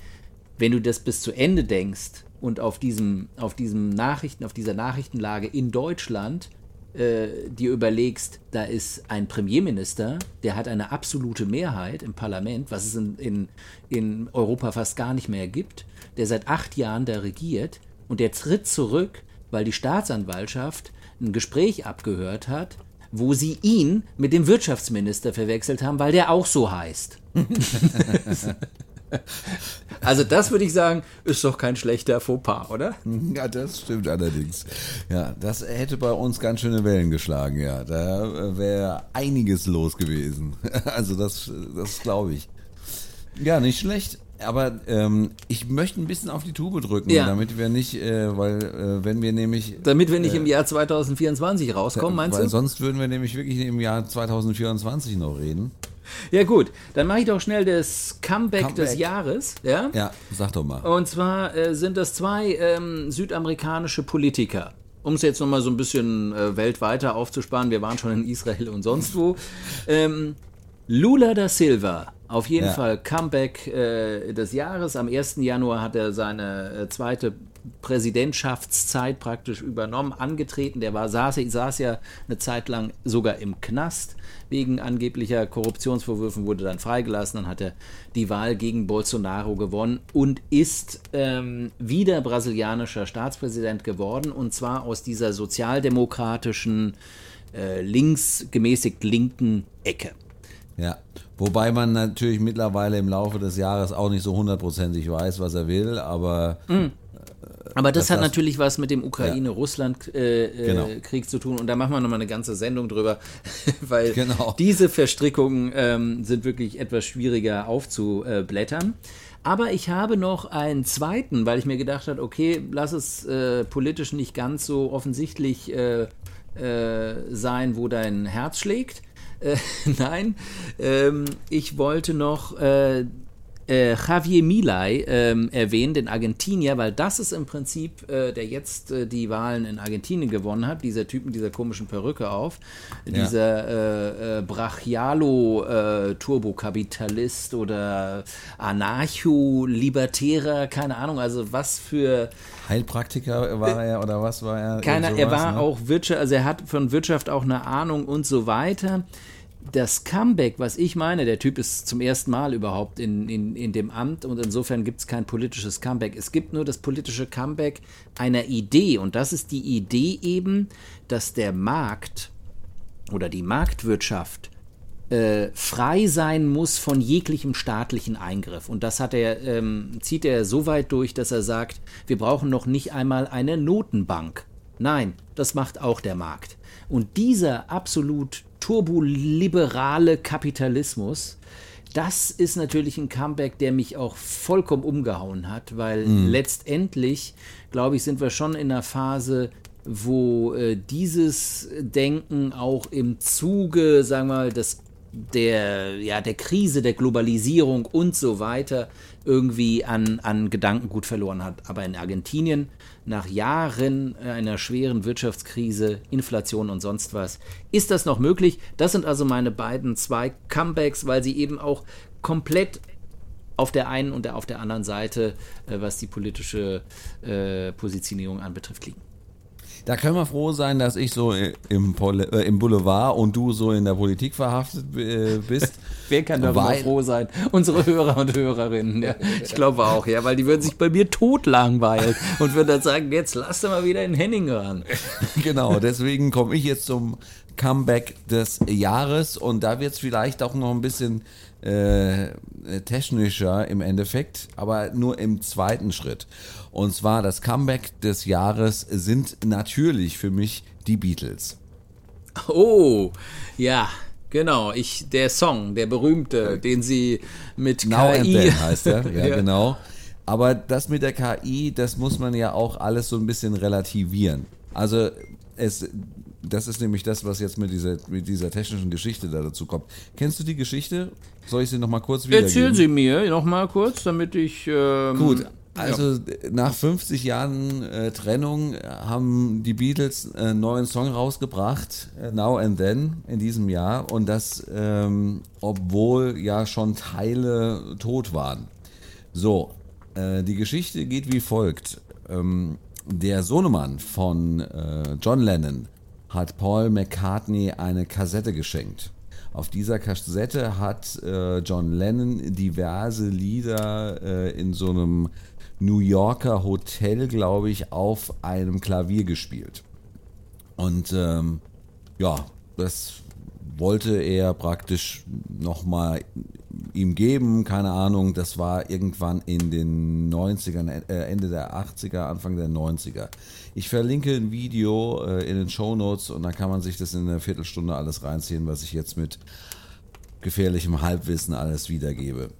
wenn du das bis zu Ende denkst, und auf diesem, auf diesem Nachrichten, auf dieser Nachrichtenlage in Deutschland äh, dir überlegst, da ist ein Premierminister, der hat eine absolute Mehrheit im Parlament, was es in, in, in Europa fast gar nicht mehr gibt, der seit acht Jahren da regiert und der tritt zurück, weil die Staatsanwaltschaft ein Gespräch abgehört hat, wo sie ihn mit dem Wirtschaftsminister verwechselt haben, weil der auch so heißt. Also das würde ich sagen, ist doch kein schlechter Fauxpas, oder? Ja, das stimmt allerdings. Ja, das hätte bei uns ganz schöne Wellen geschlagen, ja. Da wäre einiges los gewesen. Also das, das glaube ich. Ja, nicht schlecht. Aber ähm, ich möchte ein bisschen auf die Tube drücken, ja. damit wir nicht, äh, weil äh, wenn wir nämlich... Damit wir nicht äh, im Jahr 2024 rauskommen, meinst weil du? Weil sonst würden wir nämlich wirklich im Jahr 2024 noch reden. Ja gut, dann mache ich doch schnell das Comeback, Comeback, des Jahres. Ja, ja sag doch mal. Und zwar äh, sind das zwei ähm, südamerikanische Politiker. Um es jetzt nochmal so ein bisschen äh, weltweiter aufzusparen, wir waren schon in Israel und sonst wo. Ähm, Lula da Silva, auf jeden ja. Fall Comeback äh, des Jahres. Am 1. Januar hat er seine äh, zweite Präsidentschaftszeit praktisch übernommen, angetreten. Der war, saß, saß ja eine Zeit lang sogar im Knast wegen angeblicher Korruptionsvorwürfen, wurde dann freigelassen. Dann hat er die Wahl gegen Bolsonaro gewonnen und ist ähm, wieder brasilianischer Staatspräsident geworden. Und zwar aus dieser sozialdemokratischen, äh, links, gemäßigt linken Ecke. Ja, wobei man natürlich mittlerweile im Laufe des Jahres auch nicht so hundertprozentig weiß, was er will, aber mm. Aber das, das hat natürlich was mit dem Ukraine-Russland-Krieg äh, äh, genau. zu tun. Und da machen wir nochmal eine ganze Sendung drüber, weil genau. diese Verstrickungen ähm, sind wirklich etwas schwieriger aufzublättern. Aber ich habe noch einen zweiten, weil ich mir gedacht habe, okay, lass es äh, politisch nicht ganz so offensichtlich äh, äh sein, wo dein Herz schlägt. Äh, nein, ähm, ich wollte noch äh, Javier Milei ähm, erwähnen, den Argentinier, weil das ist im Prinzip, äh, der jetzt äh, die Wahlen in Argentinien gewonnen hat, dieser Typ mit dieser komischen Perücke auf, ja. dieser äh, äh, Brachialo-Turbokapitalist äh, oder Anarcho-Libertärer, keine Ahnung, also was für Heilpraktiker war er oder was war er? Keiner, er war ne? auch Wirtschaft, also er hat von Wirtschaft auch eine Ahnung und so weiter das Comeback, was ich meine, der Typ ist zum ersten Mal überhaupt in, in, in dem Amt und insofern gibt es kein politisches Comeback. Es gibt nur das politische Comeback einer Idee und das ist die Idee eben, dass der Markt oder die Marktwirtschaft äh, frei sein muss von jeglichem staatlichen Eingriff. Und das hat er, ähm, zieht er so weit durch, dass er sagt, wir brauchen noch nicht einmal eine Notenbank. Nein, das macht auch der Markt. Und dieser absolut turboliberale Kapitalismus, das ist natürlich ein Comeback, der mich auch vollkommen umgehauen hat, weil mhm. letztendlich, glaube ich, sind wir schon in einer Phase, wo äh, dieses Denken auch im Zuge, sagen wir mal, des der, ja, der Krise, der Globalisierung und so weiter irgendwie an, an Gedankengut verloren hat. Aber in Argentinien, nach Jahren einer schweren Wirtschaftskrise, Inflation und sonst was, ist das noch möglich. Das sind also meine beiden zwei Comebacks, weil sie eben auch komplett auf der einen und auf der anderen Seite, äh, was die politische äh, Positionierung anbetrifft, liegen. Da können wir froh sein, dass ich so im, Pol äh, im Boulevard und du so in der Politik verhaftet äh, bist. Wer kann darüber weil, froh sein? Unsere Hörer und Hörerinnen. Ja. Ich glaube auch, ja, weil die würden sich bei mir totlangweilen und würden dann sagen, jetzt lass doch mal wieder in Henning ran. genau, deswegen komme ich jetzt zum Comeback des Jahres und da wird es vielleicht auch noch ein bisschen äh, technischer im Endeffekt, aber nur im zweiten Schritt. Und zwar das Comeback des Jahres sind natürlich für mich die Beatles. Oh, ja, genau. Ich, der Song, der berühmte, den sie mit Now KI. And then heißt er, ja, ja, genau. Aber das mit der KI, das muss man ja auch alles so ein bisschen relativieren. Also es, das ist nämlich das, was jetzt mit dieser, mit dieser technischen Geschichte da dazu kommt. Kennst du die Geschichte? Soll ich sie nochmal kurz wiedergeben? Erzähl sie mir nochmal kurz, damit ich... Ähm, Gut, also ja. nach 50 Jahren äh, Trennung haben die Beatles einen neuen Song rausgebracht, äh, Now and Then, in diesem Jahr. Und das, ähm, obwohl ja schon Teile tot waren. So, äh, die Geschichte geht wie folgt. Ähm, der Sohnemann von äh, John Lennon hat Paul McCartney eine Kassette geschenkt. Auf dieser Kassette hat äh, John Lennon diverse Lieder äh, in so einem New Yorker Hotel, glaube ich, auf einem Klavier gespielt. Und ähm, ja, das wollte er praktisch nochmal ihm geben, keine Ahnung, das war irgendwann in den 90ern, äh, Ende der 80er, Anfang der 90er. Ich verlinke ein Video äh, in den Show Notes und dann kann man sich das in einer Viertelstunde alles reinziehen, was ich jetzt mit gefährlichem Halbwissen alles wiedergebe.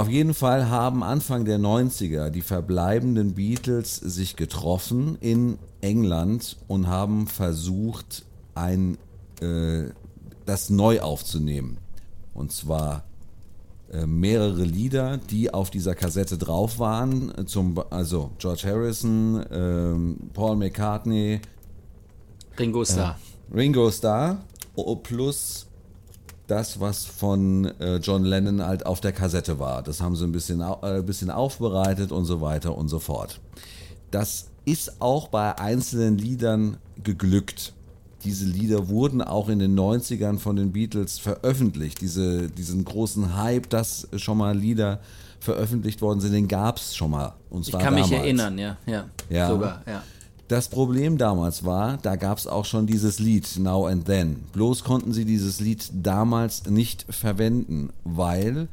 Auf jeden Fall haben Anfang der 90er die verbleibenden Beatles sich getroffen in England und haben versucht, ein, äh, das neu aufzunehmen. Und zwar äh, mehrere Lieder, die auf dieser Kassette drauf waren. Zum, also George Harrison, äh, Paul McCartney, Ringo Starr. Äh, Ringo Starr plus das, was von äh, John Lennon halt auf der Kassette war. Das haben sie ein bisschen, äh, bisschen aufbereitet und so weiter und so fort. Das ist auch bei einzelnen Liedern geglückt. Diese Lieder wurden auch in den 90ern von den Beatles veröffentlicht. Diese, diesen großen Hype, dass schon mal Lieder veröffentlicht worden sind, den gab es schon mal. Und zwar ich kann damals. mich erinnern, ja. ja. ja. Sogar, ja. Das Problem damals war, da gab es auch schon dieses Lied Now and Then. Bloß konnten sie dieses Lied damals nicht verwenden, weil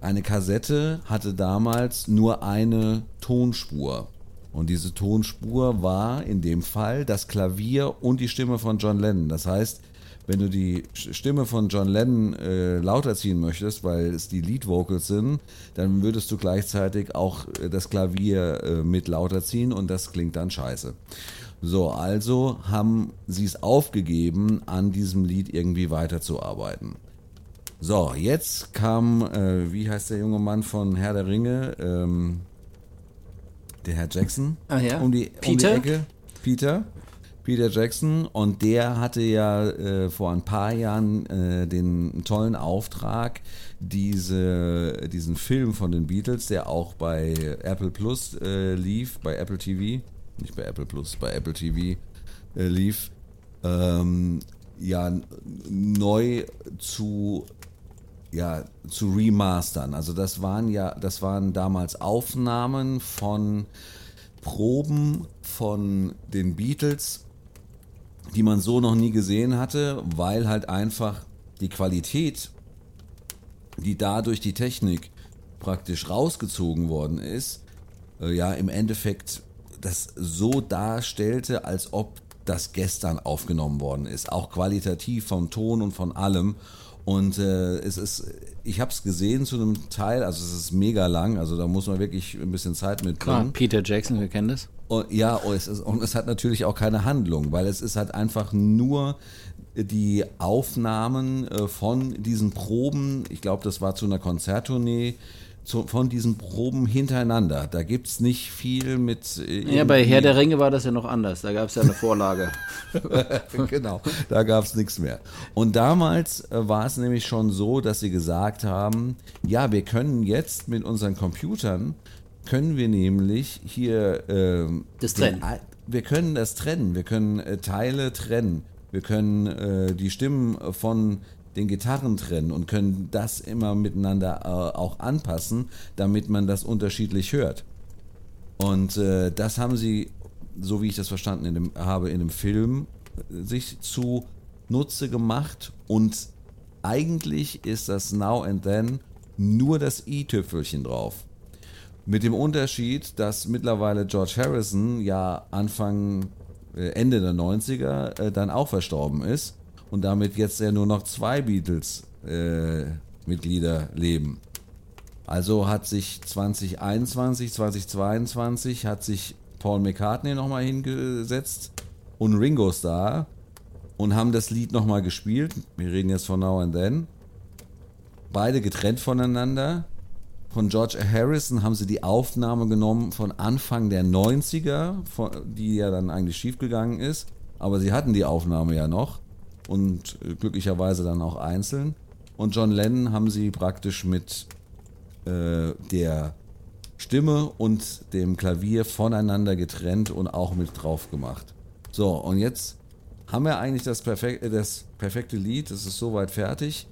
eine Kassette hatte damals nur eine Tonspur. Und diese Tonspur war in dem Fall das Klavier und die Stimme von John Lennon. Das heißt, wenn du die Stimme von John Lennon äh, lauter ziehen möchtest, weil es die Lead Vocals sind, dann würdest du gleichzeitig auch äh, das Klavier äh, mit lauter ziehen und das klingt dann scheiße. So, also haben sie es aufgegeben, an diesem Lied irgendwie weiterzuarbeiten. So, jetzt kam, äh, wie heißt der junge Mann von Herr der Ringe? Ähm, der Herr Jackson. Ah ja. Um die, Peter? Um die Ecke. Peter. Peter Jackson und der hatte ja äh, vor ein paar Jahren äh, den tollen Auftrag, diese, diesen Film von den Beatles, der auch bei Apple Plus äh, lief, bei Apple TV, nicht bei Apple Plus, bei Apple TV äh, lief, ähm, ja neu zu ja zu remastern. Also das waren ja, das waren damals Aufnahmen von Proben von den Beatles die man so noch nie gesehen hatte, weil halt einfach die Qualität, die dadurch die Technik praktisch rausgezogen worden ist, äh, ja im Endeffekt das so darstellte, als ob das gestern aufgenommen worden ist, auch qualitativ vom Ton und von allem. Und äh, es ist, ich habe es gesehen zu einem Teil, also es ist mega lang, also da muss man wirklich ein bisschen Zeit Klar, mitbringen. Peter Jackson, wir kennen das. Und, ja, und es, ist, und es hat natürlich auch keine Handlung, weil es ist halt einfach nur die Aufnahmen äh, von diesen Proben, ich glaube, das war zu einer Konzerttournee, zu, von diesen Proben hintereinander. Da gibt es nicht viel mit. äh, Ja, bei Herr der Ringe war das ja noch anders. Da gab es ja eine Vorlage. genau, da gab es nichts mehr. Und damals äh, war es nämlich schon so, dass sie gesagt haben, ja, wir können jetzt mit unseren Computern, können wir nämlich hier... ähm, Das den trennen. Al- Wir können das trennen, wir können äh, Teile trennen, wir können äh, die Stimmen von den Gitarren trennen und können das immer miteinander äh, auch anpassen, damit man das unterschiedlich hört. Und äh, das haben sie, so wie ich das verstanden in dem, habe, in dem Film sich zu Nutze gemacht. Und eigentlich ist das Now and Then nur das i-Tüpfelchen drauf. Mit dem Unterschied, dass mittlerweile George Harrison ja Anfang, äh, Ende der 90er äh, dann auch verstorben ist und damit jetzt ja nur noch zwei Beatles-Mitglieder leben. Also hat sich 2021, 2022 hat sich Paul McCartney nochmal hingesetzt und Ringo Starr und haben das Lied nochmal gespielt. Wir reden jetzt von Now and Then. Beide getrennt voneinander. Von George Harrison haben sie die Aufnahme genommen von Anfang der 90er, von- die ja dann eigentlich schiefgegangen ist. Aber sie hatten die Aufnahme ja noch und äh, glücklicherweise dann auch einzeln. Und John Lennon haben sie praktisch mit äh, der Stimme und dem Klavier voneinander getrennt und auch mit drauf gemacht. So, und jetzt haben wir eigentlich das, perfek äh, das perfekte Lied, es ist soweit fertig.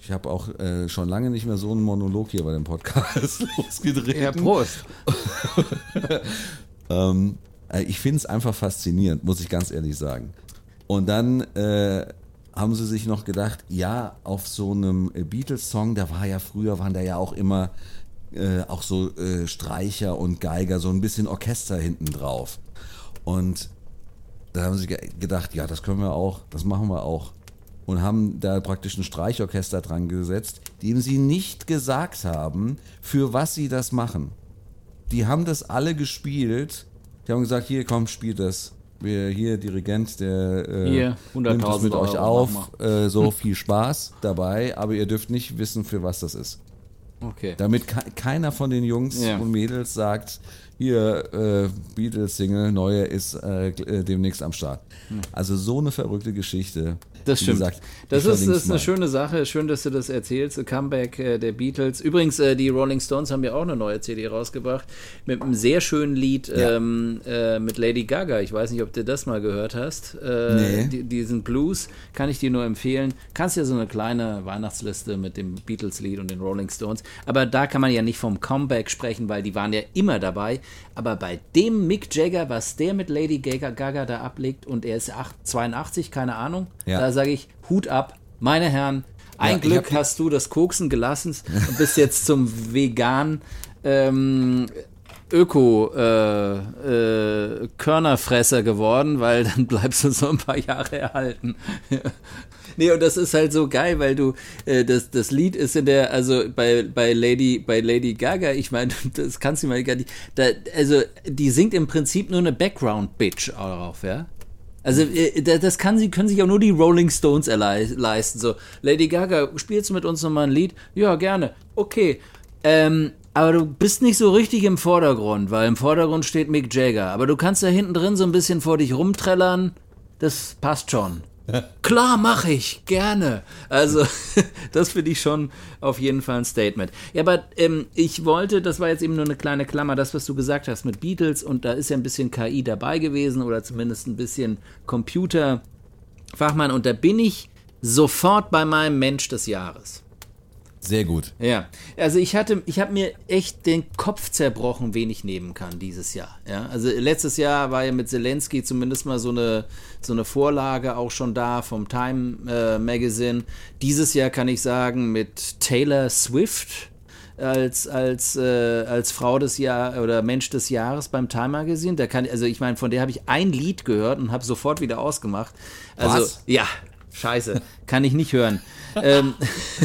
Ich habe auch äh, schon lange nicht mehr so einen Monolog hier bei dem Podcast losgetreten. Ja, Prost. Ähm, äh, ich finde es einfach faszinierend, muss ich ganz ehrlich sagen. Und dann äh, haben sie sich noch gedacht, ja, auf so einem äh, Beatles-Song, da war ja früher, waren da ja auch immer äh, auch so äh, Streicher und Geiger, so ein bisschen Orchester hinten drauf. Und da haben sie ge gedacht, ja, das können wir auch, das machen wir auch. Und haben da praktisch ein Streichorchester dran gesetzt, dem sie nicht gesagt haben, für was sie das machen die haben das alle gespielt. Die haben gesagt, hier komm, spielt das. Wir hier Dirigent, der äh, Hier, 100.000 nimmt das mit euch Euro, auf. mach Äh, so viel Spaß dabei, aber ihr dürft nicht wissen, für was das ist. Okay. Damit ke keiner von den Jungs Ja. und Mädels sagt, hier äh, Beatles-Single, neue ist äh, äh, demnächst am Start. Also so eine verrückte Geschichte. Das stimmt. gesagt, das ist, ist eine mal. schöne Sache. Schön, dass du das erzählst. Comeback äh, der Beatles. Übrigens, äh, die Rolling Stones haben ja auch eine neue CD rausgebracht. Mit einem sehr schönen Lied Ja. ähm, äh, mit Lady Gaga. Ich weiß nicht, ob du das mal gehört hast. Äh, Nee. die, diesen Blues kann ich dir nur empfehlen. Kannst ja so eine kleine Weihnachtsliste mit dem Beatles-Lied und den Rolling Stones. Aber da kann man ja nicht vom Comeback sprechen, weil die waren ja immer dabei. Aber bei dem Mick Jagger, was der mit Lady Gaga, Gaga da ablegt und er ist 8, 82, keine Ahnung, Ja. da sage ich Hut ab, meine Herren. Ein Ja, Glück hast du das Koksen gelassen und bist jetzt zum vegan ähm, Öko äh, äh, Körnerfresser geworden, weil dann bleibst du so ein paar Jahre erhalten. Nee, und das ist halt so geil, weil du, äh, das, das Lied ist in der, also bei, bei Lady, bei Lady Gaga, ich meine, das kannst du mal gar nicht, da, also die singt im Prinzip nur eine Background-Bitch darauf, ja. Also äh, da- das kann sie, können sich auch nur die Rolling Stones leisten. So, Lady Gaga, spielst du mit uns nochmal ein Lied? Ja, gerne. Okay. Ähm, aber du bist nicht so richtig im Vordergrund, weil im Vordergrund steht Mick Jagger. Aber du kannst da hinten drin so ein bisschen vor dich rumträllern. Das passt schon. Klar, mache ich, gerne. Also, das finde ich schon auf jeden Fall ein Statement. Ja, aber ähm, ich wollte, das war jetzt eben nur eine kleine Klammer, das, was du gesagt hast mit Beatles, und da ist ja ein bisschen KI dabei gewesen oder zumindest ein bisschen Computerfachmann, und da bin ich sofort bei meinem Mensch des Jahres. Sehr gut. Ja, also ich hatte, ich habe mir echt den Kopf zerbrochen, wen ich nehmen kann dieses Jahr. Ja, also letztes Jahr war ja mit Zelensky zumindest mal so eine, so eine Vorlage auch schon da vom Time äh, Magazine. Dieses Jahr kann ich sagen mit Taylor Swift als als äh, als Frau des Jahr oder Mensch des Jahres beim Time Magazine. Da kann also ich meine, von der habe ich ein Lied gehört und habe sofort wieder ausgemacht. Also Was? ja, scheiße, kann ich nicht hören. ähm,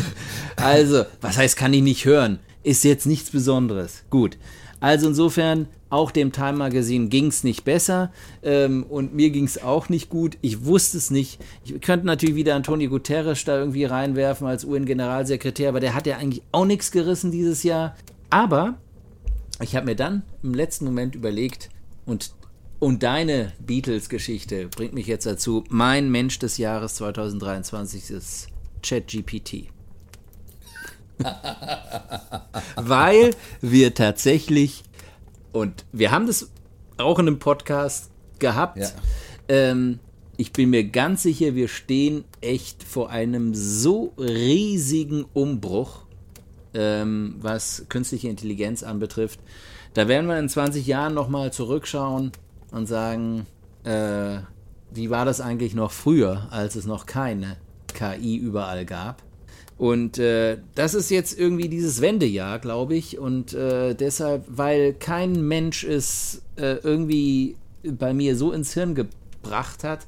also, was heißt, kann ich nicht hören? Ist jetzt nichts Besonderes. Gut. Also insofern, auch dem Time Magazine ging es nicht besser ähm, und mir ging es auch nicht gut. Ich wusste es nicht. Ich könnte natürlich wieder Antonio Guterres da irgendwie reinwerfen als UN-Generalsekretär, aber der hat ja eigentlich auch nichts gerissen dieses Jahr. Aber ich habe mir dann im letzten Moment überlegt und und deine Beatles-Geschichte bringt mich jetzt dazu. Mein Mensch des Jahres 2023 ist ChatGPT. Weil wir tatsächlich, und wir haben das auch in einem Podcast gehabt, ja. ähm, ich bin mir ganz sicher, wir stehen echt vor einem so riesigen Umbruch, ähm, was künstliche Intelligenz anbetrifft. Da werden wir in 20 Jahren nochmal zurückschauen und sagen, äh, wie war das eigentlich noch früher, als es noch keine KI überall gab? Und äh, das ist jetzt irgendwie dieses Wendejahr, glaube ich. Und äh, deshalb, weil kein Mensch es äh, irgendwie bei mir so ins Hirn gebracht hat,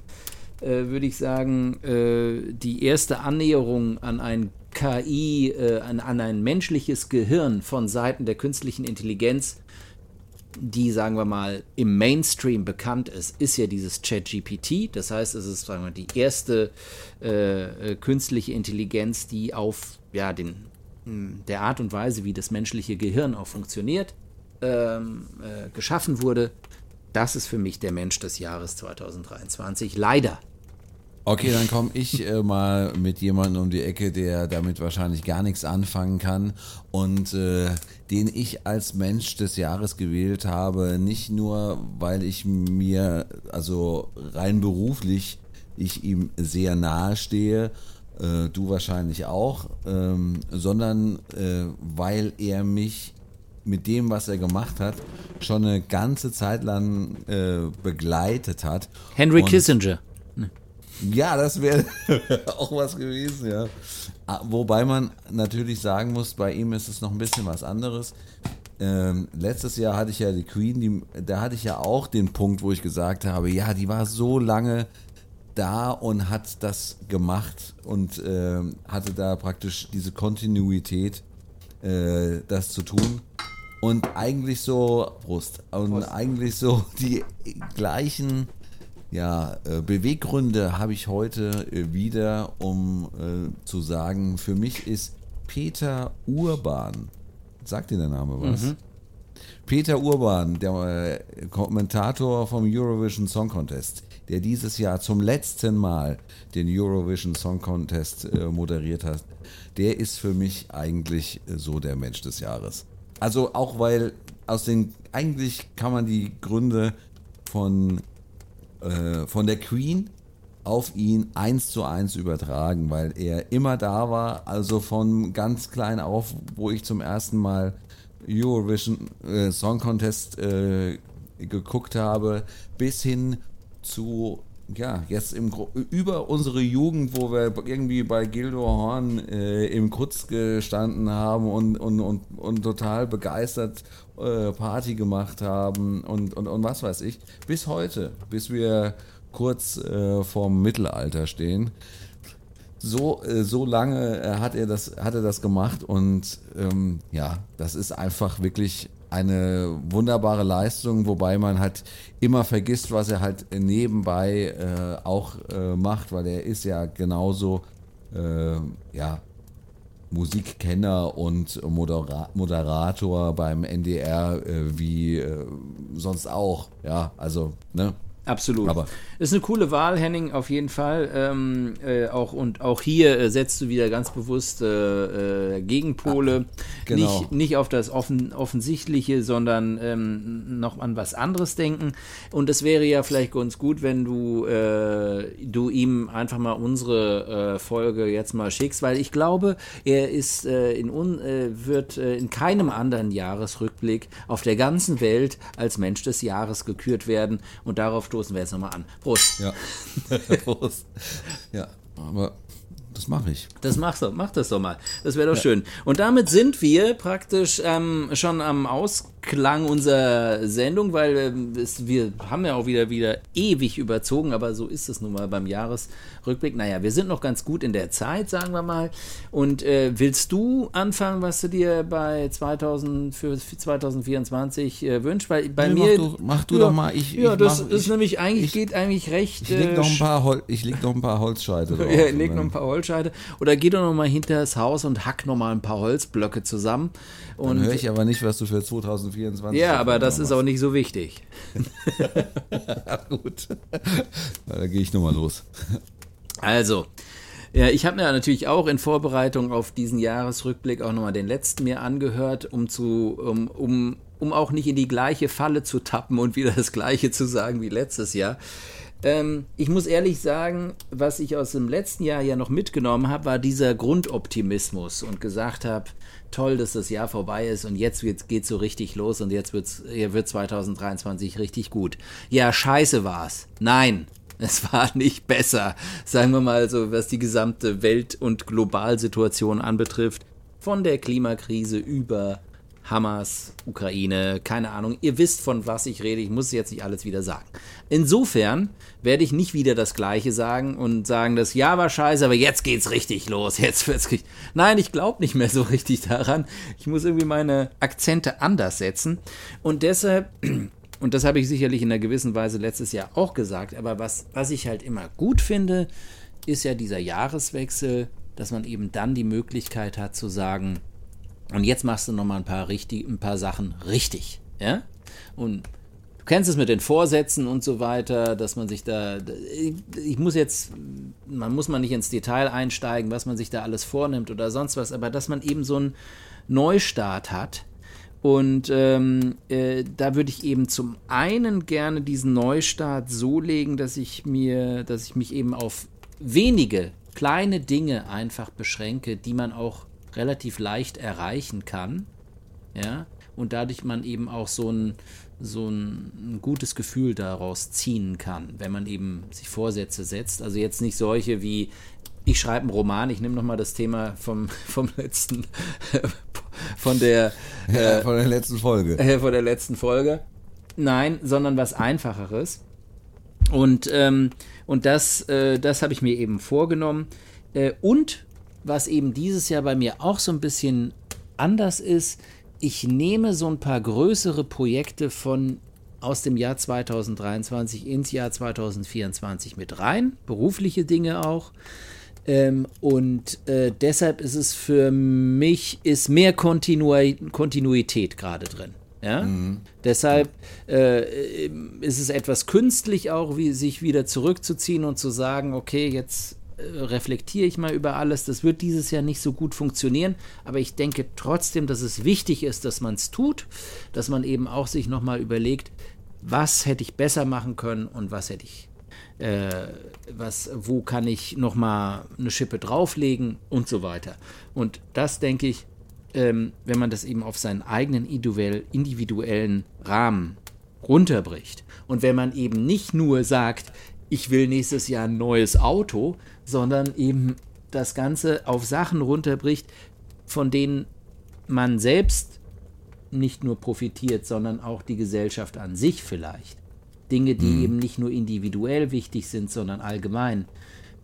äh, würde ich sagen, äh, die erste Annäherung an ein KI, äh, an, an ein menschliches Gehirn von Seiten der künstlichen Intelligenz die, sagen wir mal, im Mainstream bekannt ist, ist ja dieses ChatGPT. Das heißt, es ist, sagen wir mal, die erste äh, äh künstliche Intelligenz, die auf ja, den, der Art und Weise, wie das menschliche Gehirn auch funktioniert, ähm, äh, geschaffen wurde. Das ist für mich der Mensch des Jahres 2023. Leider. Okay, dann komme ich äh, mal mit jemandem um die Ecke, der damit wahrscheinlich gar nichts anfangen kann und äh, den ich als Mensch des Jahres gewählt habe, nicht nur, weil ich mir, also rein beruflich, ich ihm sehr nahe stehe, äh, du wahrscheinlich auch, ähm, sondern äh, weil er mich mit dem, was er gemacht hat, schon eine ganze Zeit lang äh, begleitet hat. Henry und Kissinger. Ja, das wäre auch was gewesen, ja. Ah, wobei man natürlich sagen muss, bei ihm ist es noch ein bisschen was anderes. Ähm, letztes Jahr hatte ich ja die Queen, die, da hatte ich ja auch den Punkt, wo ich gesagt habe, ja, die war so lange da und hat das gemacht und äh, hatte da praktisch diese Kontinuität, äh, das zu tun. Und eigentlich so, Brust, und Prost. eigentlich so die gleichen ja, äh, Beweggründe habe ich heute äh, wieder, um äh, zu sagen, für mich ist Peter Urban, sagt dir der Name was? Mhm. Peter Urban, der äh, Kommentator vom Eurovision Song Contest, der dieses Jahr zum letzten Mal den Eurovision Song Contest äh, moderiert hat, der ist für mich eigentlich äh, so der Mensch des Jahres. Also auch weil aus den, eigentlich kann man die Gründe von äh, von der Queen auf ihn eins zu eins übertragen, weil er immer da war, also von ganz klein auf, wo ich zum ersten Mal Eurovision äh, Song Contest äh, geguckt habe, bis hin zu ja, jetzt im, über unsere Jugend, wo wir irgendwie bei Gildo Horn äh, im Kutz gestanden haben und, und, und, und total begeistert äh, Party gemacht haben und, und, und was weiß ich, bis heute, bis wir kurz äh, vorm Mittelalter stehen. So, äh, so lange äh, hat er das, hat er das gemacht und ähm, ja, das ist einfach wirklich eine wunderbare Leistung, wobei man halt immer vergisst, was er halt nebenbei äh, auch äh, macht, weil er ist ja genauso äh, ja, Musikkenner und Modera Moderator beim NDR äh, wie äh, sonst auch. Ja, also, ne? Absolut. Aber ist eine coole Wahl, Henning, auf jeden Fall. Ähm, äh, auch, und auch hier äh, setzt du wieder ganz bewusst äh, äh Gegenpole. Ah, genau. nicht, nicht auf das Offen, Offensichtliche, sondern ähm, noch an was anderes denken. Und es wäre ja vielleicht ganz gut, wenn du, äh, du ihm einfach mal unsere äh, Folge jetzt mal schickst, weil ich glaube, er ist in un, wird in keinem anderen Jahresrückblick auf der ganzen Welt als Mensch des Jahres gekürt werden. Und darauf stoßen wir jetzt nochmal an. Prost. Ja. Prost. Ja, aber das mache ich. Das machst du, mach das doch mal. Das wäre doch ja. schön. Und damit sind wir praktisch ähm, schon am Aus Anklang unserer Sendung, weil ähm, es, wir haben ja auch wieder, wieder ewig überzogen, aber so ist es nun mal beim Jahresrückblick. Naja, wir sind noch ganz gut in der Zeit, sagen wir mal. Und äh, willst du anfangen, was du dir bei 2000, für 2024 äh, wünschst? Weil bei Nee, mir. mach du- mach du ja, doch mal. Ich- ja, ich das mach- ist ich- nämlich eigentlich, geht eigentlich recht. Ich leg äh, noch ein paar, Hol ich leg noch ein paar Holzscheite drauf. ja, leg noch ein paar Holzscheite. Oder geh doch noch mal hinter das Haus und hack noch mal ein paar Holzblöcke zusammen. Dann höre ich aber nicht, was du für 2024 ja, aber das ist auch nicht so wichtig. gut. Da gehe ich nochmal los. Also, ja, ich habe mir natürlich auch in Vorbereitung auf diesen Jahresrückblick auch nochmal den letzten mir angehört, um zu, um, um, um auch nicht in die gleiche Falle zu tappen und wieder das gleiche zu sagen wie letztes Jahr. Ähm, ich muss ehrlich sagen, was ich aus dem letzten Jahr ja noch mitgenommen habe, war dieser Grundoptimismus und gesagt habe, toll, dass das Jahr vorbei ist und jetzt wird's, geht's so richtig los und jetzt wird's, wird 2023 richtig gut. Ja, scheiße war's. Nein, es war nicht besser, sagen wir mal so, was die gesamte Welt- und Globalsituation anbetrifft. Von der Klimakrise über Hamas, Ukraine, keine Ahnung. Ihr wisst, von was ich rede. Ich muss jetzt nicht alles wieder sagen. Insofern werde ich nicht wieder das Gleiche sagen und sagen, das Jahr war scheiße, aber jetzt geht's richtig los. Jetzt wird's richtig. Nein, ich glaube nicht mehr so richtig daran. Ich muss irgendwie meine Akzente anders setzen. Und deshalb und das habe ich sicherlich in einer gewissen Weise letztes Jahr auch gesagt, aber was, was ich halt immer gut finde, ist ja dieser Jahreswechsel, dass man eben dann die Möglichkeit hat zu sagen, und jetzt machst du nochmal ein paar richtig, ein paar Sachen richtig, ja? Und du kennst es mit den Vorsätzen und so weiter, dass man sich da, ich muss jetzt, man muss man nicht ins Detail einsteigen, was man sich da alles vornimmt oder sonst was, aber dass man eben so einen Neustart hat, und ähm, äh, da würde ich eben zum einen gerne diesen Neustart so legen, dass ich mir, dass ich mich eben auf wenige kleine Dinge einfach beschränke, die man auch relativ leicht erreichen kann. Ja, und dadurch man eben auch so ein, so ein, gutes Gefühl daraus ziehen kann, wenn man eben sich Vorsätze setzt. Also jetzt nicht solche wie, ich schreibe einen Roman, ich nehme nochmal das Thema vom, vom letzten, von der, Ja, von der letzten Folge. äh, von der letzten Folge. Nein, sondern was Einfacheres. Und, ähm, und das, äh, das habe ich mir eben vorgenommen. Äh, und was eben dieses Jahr bei mir auch so ein bisschen anders ist, ich nehme so ein paar größere Projekte von aus dem Jahr 2023 ins Jahr 2024 mit rein, berufliche Dinge auch. Ähm, und äh, deshalb ist es für mich ist mehr Kontinu Kontinuität gerade drin. Ja? Deshalb äh, ist es etwas künstlich auch, wie sich wieder zurückzuziehen und zu sagen, okay, jetzt äh, reflektiere ich mal über alles. Das wird dieses Jahr nicht so gut funktionieren, aber ich denke trotzdem, dass es wichtig ist, dass man es tut, dass man eben auch sich nochmal überlegt, was hätte ich besser machen können und was hätte ich äh, was, wo kann ich nochmal eine Schippe drauflegen und so weiter. Und das denke ich, ähm, wenn man das eben auf seinen eigenen individuell, individuellen Rahmen runterbricht und wenn man eben nicht nur sagt, ich will nächstes Jahr ein neues Auto, sondern eben das Ganze auf Sachen runterbricht, von denen man selbst nicht nur profitiert, sondern auch die Gesellschaft an sich vielleicht. Dinge, die eben nicht nur individuell wichtig sind, sondern allgemein,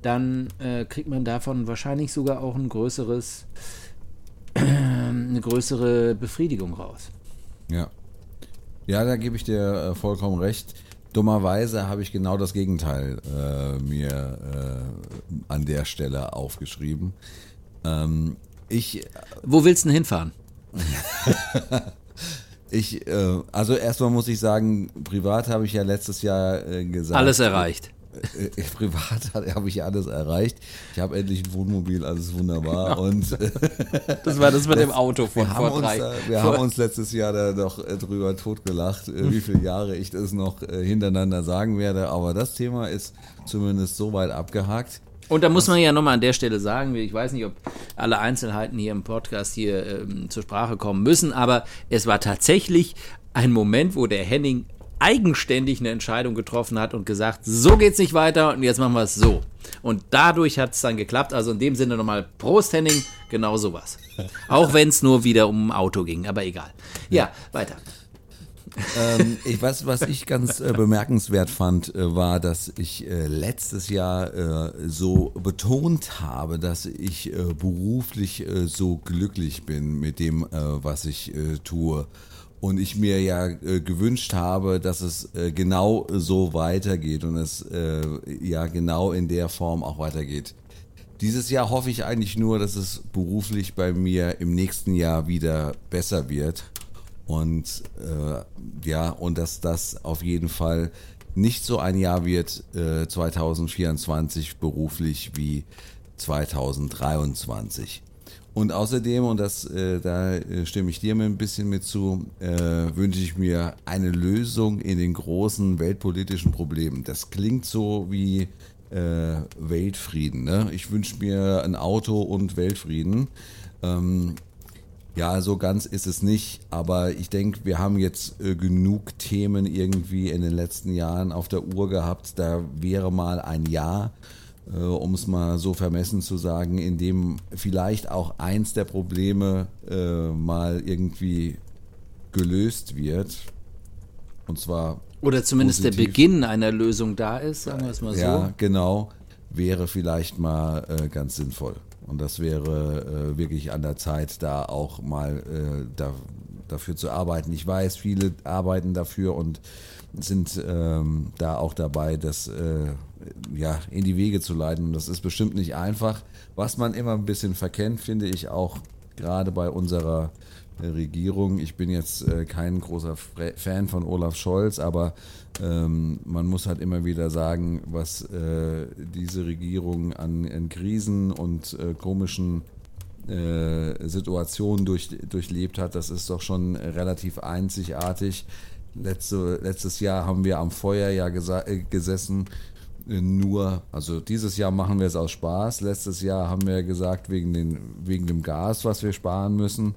dann äh, kriegt man davon wahrscheinlich sogar auch ein größeres, eine größere Befriedigung raus. Ja. Ja, da gebe ich dir äh, vollkommen recht. Dummerweise habe ich genau das Gegenteil äh, mir äh, an der Stelle aufgeschrieben. Ähm, ich, Wo willst du denn hinfahren? ich, äh, also erstmal muss ich sagen, privat habe ich ja letztes Jahr äh, gesagt. Alles erreicht. Äh, privat habe ich ja alles erreicht. Ich habe endlich ein Wohnmobil, alles wunderbar. Genau. Und äh, Das war das mit dem Auto von wir, haben vor uns, drei. da, wir vor- haben uns letztes Jahr da doch äh, drüber totgelacht, äh, wie viele Jahre ich das noch äh, hintereinander sagen werde. Aber das Thema ist zumindest so weit abgehakt. Und da muss man ja nochmal an der Stelle sagen, ich weiß nicht, ob alle Einzelheiten hier im Podcast hier ähm, zur Sprache kommen müssen, aber es war tatsächlich ein Moment, wo der Henning eigenständig eine Entscheidung getroffen hat und gesagt, so geht's nicht weiter und jetzt machen wir es so. Und dadurch hat es dann geklappt. Also in dem Sinne nochmal Prost Henning, genau sowas. Auch wenn es nur wieder um ein Auto ging, aber egal. Ja, weiter. ähm, ich weiß, was ich ganz äh, bemerkenswert fand, äh, war, dass ich äh, letztes Jahr äh, so betont habe, dass ich äh, beruflich äh, so glücklich bin mit dem, was ich tue. Und ich mir ja gewünscht habe, dass es genau so weitergeht und es ja genau in der Form auch weitergeht. Dieses Jahr hoffe ich eigentlich nur, dass es beruflich bei mir im nächsten Jahr wieder besser wird. Und äh, ja, und dass das auf jeden Fall nicht so ein Jahr wird äh, 2024 beruflich wie 2023. Und außerdem, und das, äh, da äh, stimme ich dir ein bisschen mit zu, äh, wünsche ich mir eine Lösung in den großen weltpolitischen Problemen. Das klingt so wie äh, Weltfrieden. Ne? Ich wünsche mir ein Auto und Weltfrieden. Ähm, ja, so ganz ist es nicht, aber ich denke, wir haben jetzt äh, genug Themen irgendwie in den letzten Jahren auf der Uhr gehabt. Da wäre mal ein Jahr, äh, um es mal so vermessen zu sagen, in dem vielleicht auch eins der Probleme äh, mal irgendwie gelöst wird. Und zwar. Oder zumindest positiv. der Beginn einer Lösung da ist, sagen wir es mal so. Ja, genau. Wäre vielleicht mal äh, ganz sinnvoll. Und das wäre äh, wirklich an der Zeit, da auch mal äh, da, dafür zu arbeiten. Ich weiß, viele arbeiten dafür und sind ähm, da auch dabei, das äh, ja, in die Wege zu leiten. Und das ist bestimmt nicht einfach. Was man immer ein bisschen verkennt, finde ich auch gerade bei unserer Regierung. Ich bin jetzt äh, kein großer Fan von Olaf Scholz, aber ähm, man muss halt immer wieder sagen, was äh, diese Regierung an, an Krisen und äh, komischen äh, Situationen durch, durchlebt hat, das ist doch schon relativ einzigartig. Letzte, letztes Jahr haben wir am Feuer ja äh, gesessen nur, also dieses Jahr machen wir es aus Spaß. Letztes Jahr haben wir gesagt, wegen, den, wegen dem Gas, was wir sparen müssen.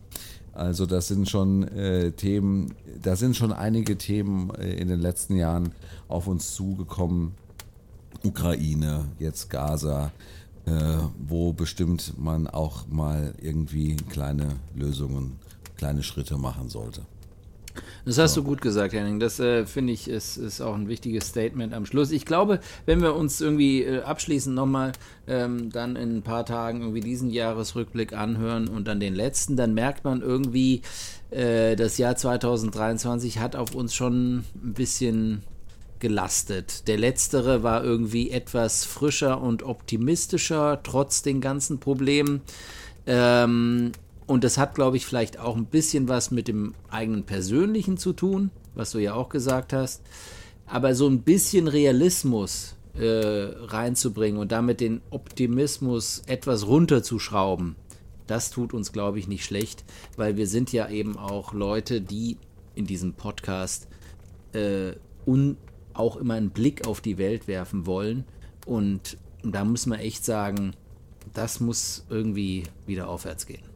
Also das sind schon äh, Themen, da sind schon einige Themen äh, in den letzten Jahren auf uns zugekommen. Ukraine, jetzt Gaza, äh, wo bestimmt man auch mal irgendwie kleine Lösungen, kleine Schritte machen sollte. Das hast so. du gut gesagt, Henning. Das äh, finde ich ist, ist auch ein wichtiges Statement am Schluss. Ich glaube, wenn wir uns irgendwie äh, abschließend nochmal ähm, dann in ein paar Tagen irgendwie diesen Jahresrückblick anhören und dann den letzten, dann merkt man irgendwie, äh, das Jahr 2023 hat auf uns schon ein bisschen gelastet. Der letztere war irgendwie etwas frischer und optimistischer, trotz den ganzen Problemen. Ähm, und das hat, glaube ich, vielleicht auch ein bisschen was mit dem eigenen Persönlichen zu tun, was du ja auch gesagt hast. Aber so ein bisschen Realismus äh, reinzubringen und damit den Optimismus etwas runterzuschrauben, das tut uns, glaube ich, nicht schlecht, weil wir sind ja eben auch Leute, die in diesem Podcast äh, auch immer einen Blick auf die Welt werfen wollen. Und da muss man echt sagen, das muss irgendwie wieder aufwärts gehen.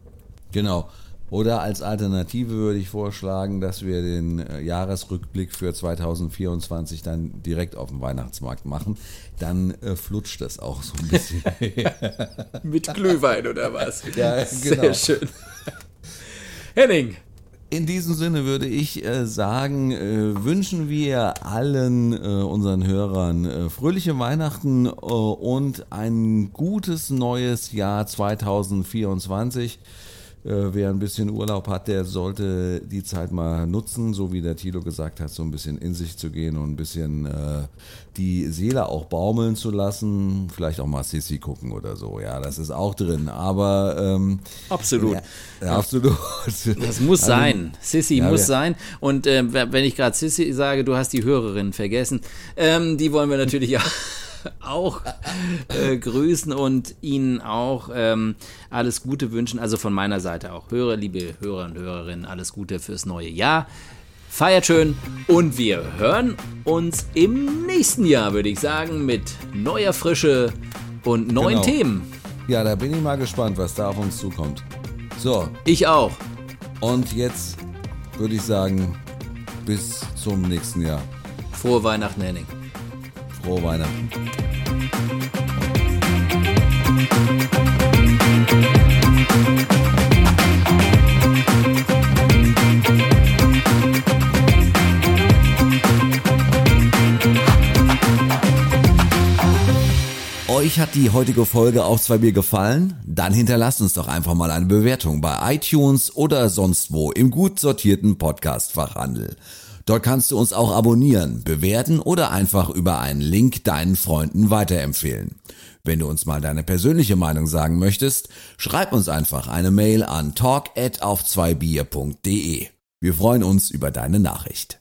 Genau. Oder als Alternative würde ich vorschlagen, dass wir den äh, Jahresrückblick für 2024 dann direkt auf dem Weihnachtsmarkt machen. Dann äh, flutscht das auch so ein bisschen. Mit Glühwein oder was? Ja, genau. Sehr schön. Henning. In diesem Sinne würde ich äh, sagen, äh, wünschen wir allen äh, unseren Hörern äh, fröhliche Weihnachten und ein gutes neues Jahr 2024. Äh, wer ein bisschen Urlaub hat, der sollte die Zeit mal nutzen, so wie der Tilo gesagt hat, so ein bisschen in sich zu gehen und ein bisschen äh, die Seele auch baumeln zu lassen. Vielleicht auch mal Sissy gucken oder so. Ja, das ist auch drin. Aber ähm, absolut, ja, ja, absolut. Das muss also, sein. Sissy ja, muss sein. Und äh, wenn ich gerade Sissy sage, du hast die Hörerin vergessen, ähm, die wollen wir natürlich auch auch äh, grüßen und Ihnen auch ähm, alles Gute wünschen. Also von meiner Seite auch Hörer, liebe Hörer und Hörerinnen, alles Gute fürs neue Jahr. Feiert schön und wir hören uns im nächsten Jahr, würde ich sagen, mit neuer Frische und neuen genau. Themen. Ja, da bin ich mal gespannt, was da auf uns zukommt. So. Ich auch. Und jetzt würde ich sagen, bis zum nächsten Jahr. Frohe Weihnachten, Henning. Frohe Weihnachten. Euch hat die heutige Folge auch zwei Bier gefallen? Dann hinterlasst uns doch einfach mal eine Bewertung bei iTunes oder sonst wo im gut sortierten Podcastfachhandel. fachhandel Dort kannst du uns auch abonnieren, bewerten oder einfach über einen Link deinen Freunden weiterempfehlen. Wenn du uns mal deine persönliche Meinung sagen möchtest, schreib uns einfach eine Mail an talk auf 2 Wir freuen uns über deine Nachricht.